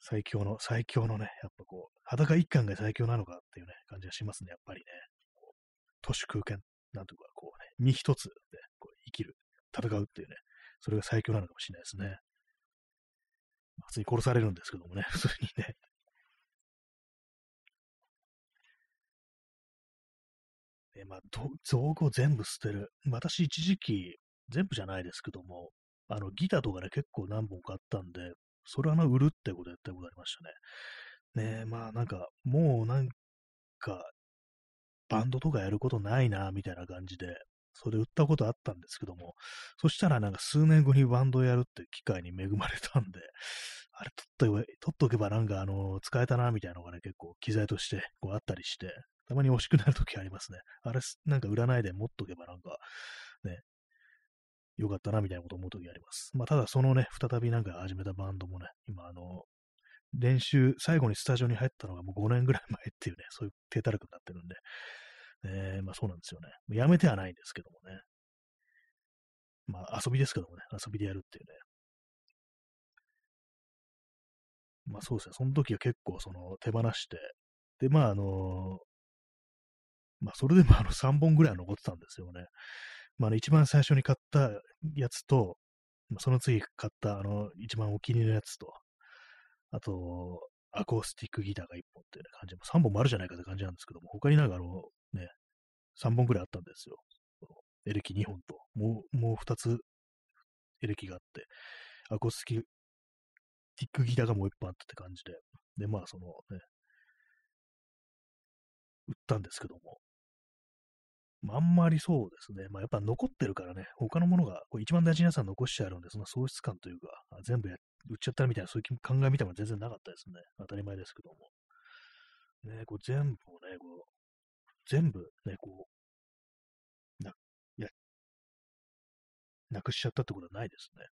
最強の、最強のね、やっぱこう、裸一貫が最強なのかっていうね、感じがしますね、やっぱりね。都市空間、なんとか、こうね、身一つでこう生きる、戦うっていうね、それが最強なのかもしれないですね。普通に殺されるんですけどもね、普通にね。えーまあ、造語全部捨てる。私一時期、全部じゃないですけども、あの、ギターとかね、結構何本かあったんで、それはあの、売るってことやったことありましたね。ねえ、まあなんか、もうなんか、バンドとかやることないな、みたいな感じで、それ売ったことあったんですけども、そしたらなんか数年後にバンドやるって機会に恵まれたんで、あれ取っと取っとけばなんかあの、使えたな、みたいなのがね、結構機材としてこうあったりして、たまに欲しくなるときありますね。あれ、なんか売らないで持っとけばなんか、ね、よかったな、みたいなこと思うときあります。まあ、ただそのね、再びなんか始めたバンドもね、今あの、練習、最後にスタジオに入ったのがもう5年ぐらい前っていうね、そういう低たらくになってるんで、えー、まあそうなんですよね。やめてはないんですけどもね。まあ遊びですけどもね、遊びでやるっていうね。まあそうですね、その時は結構その手放して、で、まああのまあそれでもあの3本ぐらい残ってたんですよね。まあ、ね、一番最初に買ったやつと、その次買ったあの一番お気に入りのやつと、あと、アコースティックギターが1本っていう感じで、3本もあるじゃないかって感じなんですけども、他になんかあの、ね、3本ぐらいあったんですよ。エレキ2本と、もう、もう2つエレキがあって、アコースティックギターがもう1本あったって感じで、で、まあ、そのね、売ったんですけども、あんまりそうですね。まあ、やっぱ残ってるからね、他のものが一番大事なやつは残してあるんで、その喪失感というか、全部や売っちゃったみたいな、そういう考えみたいなの全然なかったですね。当たり前ですけども。ね、こう全部をね、こう、全部ね、こう、な、や、なくしちゃったってことはないですね。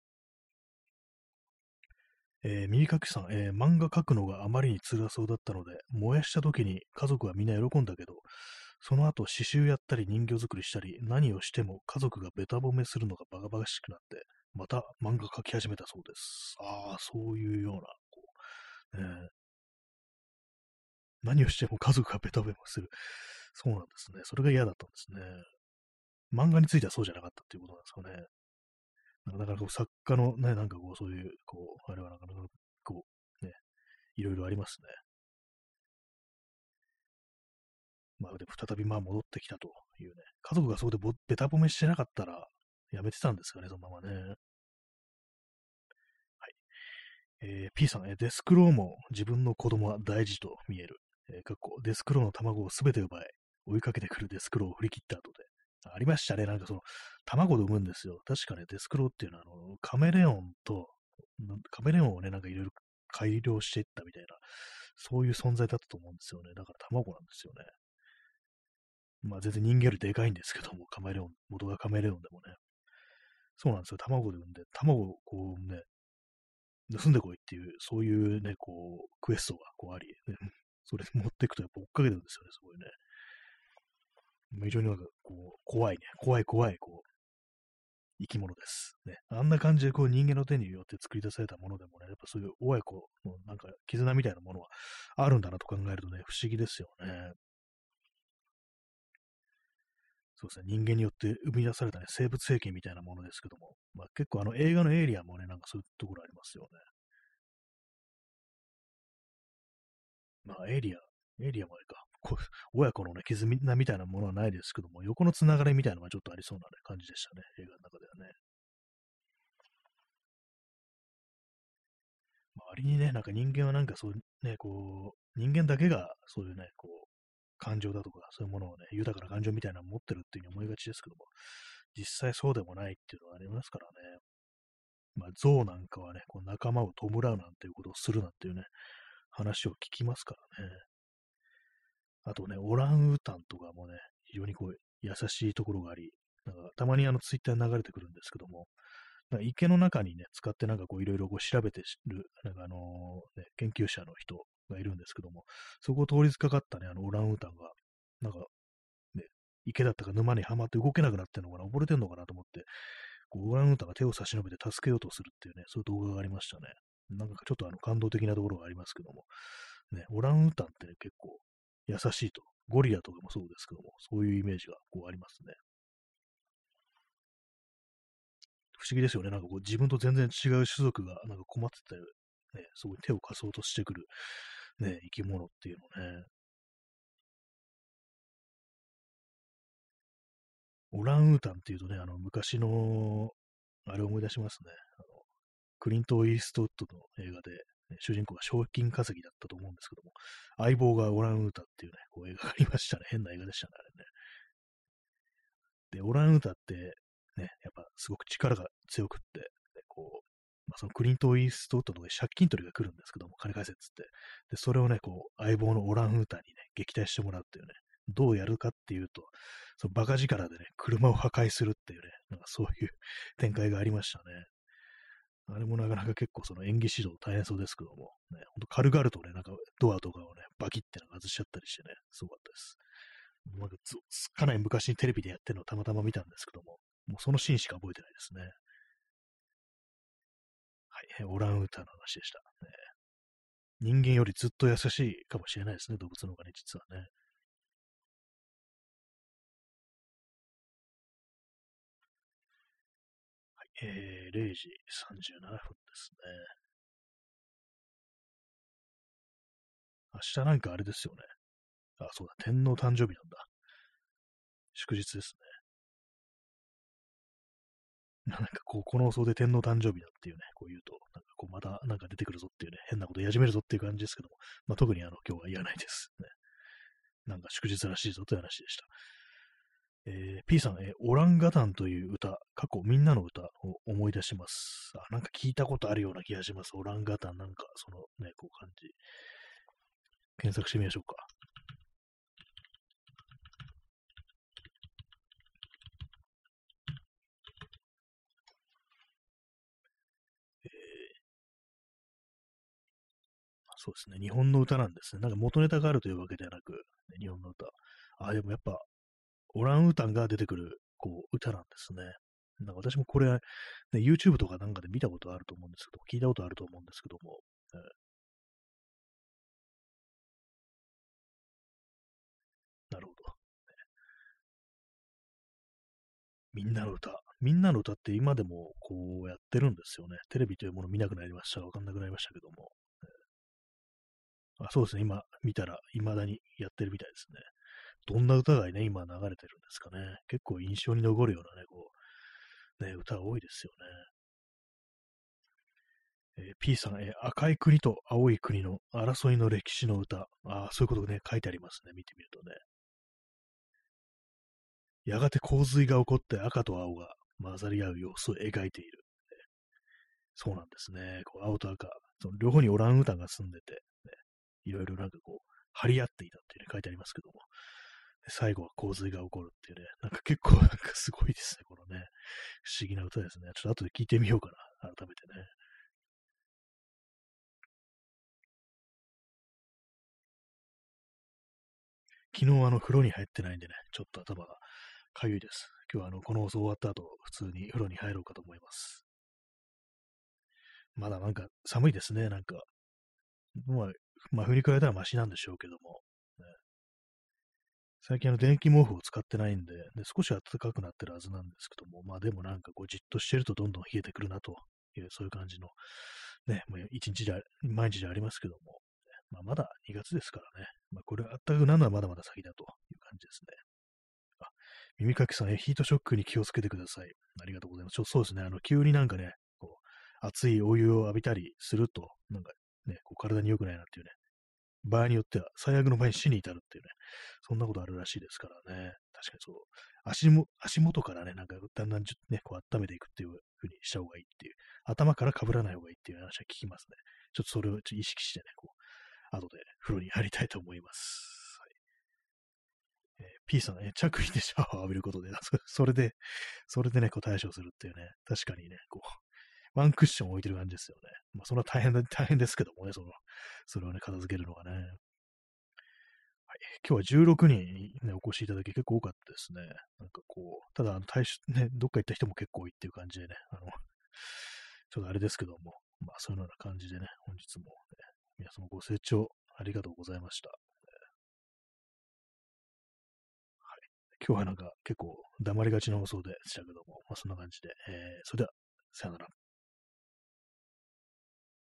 えー、耳かきさん、えー、漫画描くのがあまりに辛そうだったので、燃やした時に家族はみんな喜んだけど、その後刺繍やったり人形作りしたり、何をしても家族がベタ褒めするのがバカバカしくなって、また漫画描き始めたそうです。ああ、そういうような、こう、ね、何をしても家族がベタ褒めする。そうなんですね。それが嫌だったんですね。漫画についてはそうじゃなかったっていうことなんですかね。なかなか作家のね、なんかこう、そういう、こう、あれはなかなか、こう、ね、いろいろありますね。まあ、で再びまあ戻ってきたというね。家族がそこでベタ褒めしてなかったら、やめてたんですかね、そのままね。はい。えー、P さん、えデスクローも自分の子供は大事と見える。えー、かっこデスクローの卵をすべて奪い、追いかけてくるデスクローを振り切った後で。ありましたね。なんかその、卵で産むんですよ。確かね、デスクローっていうのは、あの、カメレオンと、カメレオンをね、なんかいろいろ改良していったみたいな、そういう存在だったと思うんですよね。だから卵なんですよね。まあ全然人間よりでかいんですけども、カメレオン、元がカメレオンでもね。そうなんですよ。卵で産んで、卵をこうね、盗んでこいっていう、そういうね、こう、クエストがこうあり、ね、[laughs] それ持っていくとやっぱ追っかけてるんですよね、すごいね。非常になんかこう、怖いね、怖い怖い、こう、生き物です。ね。あんな感じでこう人間の手によって作り出されたものでもね、やっぱそういう親子のなんか絆みたいなものはあるんだなと考えるとね、不思議ですよね。そうですね、人間によって生み出された、ね、生物兵器みたいなものですけども、まあ、結構あの映画のエイリアンもね、なんかそういうところありますよね。まあ、エイリアン、エイリアンもあれか、こう親子のね、絆みたいなものはないですけども、横のつながりみたいなのがちょっとありそうな、ね、感じでしたね、映画の中ではね。周りにね、なんか人間はなんかそうね、こう、人間だけがそういうね、こう、感情だとか、そういうものをね、豊かな感情みたいなのを持ってるっていうふうに思いがちですけども、実際そうでもないっていうのがありますからね。まあ、象なんかはね、こう仲間を弔うなんていうことをするなんていうね、話を聞きますからね。あとね、オランウータンとかもね、非常にこう、優しいところがあり、なんかたまにあのツイッターに流れてくるんですけども、なんか池の中にね、使ってなんかこういろいろこう調べてる、なんかあの、ね、研究者の人がいるんですけども、そこを通りかかったね、あのオランウータンが、なんか、ね、池だったか沼にはまって動けなくなってんのかな、溺れてんのかなと思って、こうオランウータンが手を差し伸べて助けようとするっていうね、そういう動画がありましたね。なんかちょっとあの感動的なところがありますけども、ね、オランウータンってね、結構優しいと。ゴリラとかもそうですけども、そういうイメージがこうありますね。不思議ですよね。なんかこう自分と全然違う種族がなんか困ってたね、すごい手を貸そうとしてくるね、生き物っていうのね。オランウータンっていうとね、あの、昔の、あれを思い出しますね。あのクリント・イーストウッドの映画で、主人公が賞金稼ぎだったと思うんですけども、相棒がオランウータンっていうね、こう映画がありましたね。変な映画でしたね、あれね。で、オランウータンって、ね、やっぱすごく力が強くって、こう、まあ、そのクリント・イーストウッドの借金取りが来るんですけども、金返せっつって。で、それをね、こう、相棒のオランウータンにね、撃退してもらうっていうね、どうやるかっていうと、そのバカ力でね、車を破壊するっていうね、なんかそういう [laughs] 展開がありましたね。あれもなかなか結構その演技指導大変そうですけども、ね、ほんと軽々とね、なんかドアとかをね、バキってなんか外しちゃったりしてね、すごかったです。なんかかなり昔にテレビでやってるのをたまたま見たんですけども、もうそのシーンしか覚えてないですね。はい、オランウータンの話でした。ね、人間よりずっと優しいかもしれないですね、動物の方がね、実はね。はいえー、0時37分ですね。明日なんかあれですよね。あ、そうだ、天皇誕生日なんだ。祝日ですね。[laughs] なんかこう、この放送で天皇誕生日だっていうね、こう言うと、なんかこう、またなんか出てくるぞっていうね、変なこと言い始めるぞっていう感じですけども、まあ特にあの、今日は言わないです。ね。なんか祝日らしいぞという話でした。えー、P さん、えー、オランガタンという歌、過去みんなの歌を思い出します。あ、なんか聞いたことあるような気がします。オランガタン、なんかそのね、こう感じ。検索してみましょうか。そうですね。日本の歌なんですね。なんか元ネタがあるというわけではなく、ね、日本の歌。あ、でもやっぱオランウータンが出てくる、こう、歌なんですね。なんか私もこれ、ね、YouTube とかなんかで見たことあると思うんですけど、聞いたことあると思うんですけども、えー、なるほど。みんなの歌。みんなの歌って今でもこうやってるんですよね。テレビというもの見なくなりました。わかんなくなりましたけども。あそうですね。今見たら未だにやってるみたいですね。どんな歌がね、今流れてるんですかね。結構印象に残るようなね、こう、ね、歌多いですよね。えー、P さん、えー、赤い国と青い国の争いの歴史の歌。ああ、そういうことね、書いてありますね。見てみるとね。やがて洪水が起こって赤と青が混ざり合う様子を描いている。そうなんですね。こう青と赤。その両方にオランウータンが住んでて、いろいろなんかこう、張り合っていたっていうね、書いてありますけども。最後は洪水が起こるっていうね、なんか結構なんかすごいですね、このね、不思議な歌ですね。ちょっと後で聞いてみようかな、改めてね。昨日あの風呂に入ってないんでね、ちょっと頭がかゆいです。今日はあの、この放送終わった後、普通に風呂に入ろうかと思います。まだなんか寒いですね、なんか。まあ、まあ、振り返ったらマシなんでしょうけども。ね最近あの電気毛布を使ってないんで、で少し暖かくなってるはずなんですけども、まあでもなんかこうじっとしてるとどんどん冷えてくるなという、そういう感じの、ね、もう一日で、毎日でありますけども、まあまだ2月ですからね、まあこれ暖かくなるのはまだまだ先だという感じですね。あ、耳かきさん、ヒートショックに気をつけてください。ありがとうございます。ちょそうですね、あの、急になんかね、こう、熱いお湯を浴びたりすると、なんかね、こう体に良くないなっていうね、場合によっては、最悪の場合に死に至るっていうね、そんなことあるらしいですからね。確かにそう。足も、足元からね、なんかだんだんね、こう温めていくっていう風にした方がいいっていう。頭から被らない方がいいっていう話は聞きますね。ちょっとそれをちょ意識してね、こう、後で風呂に入りたいと思います。はいえ、P さんね、着衣でシャワーを浴びることで、それで、それでね、こう対処するっていうね、確かにね、こう、ワンクッション置いてる感じですよね。まあ、それは大変だ、大変ですけどもね、その、それをね、片付けるのがね。はい、今日は16人、ね、お越しいただき結構多かったですね。なんかこう、ただ、あの大し、ね、どっか行った人も結構多いっていう感じでね、あの、[laughs] ちょっとあれですけども、まあそういうような感じでね、本日も、ね、皆様ご清聴ありがとうございました。はい、今日はなんか結構黙りがちな放送でしたけども、まあそんな感じで、えー、それでは、さよなら。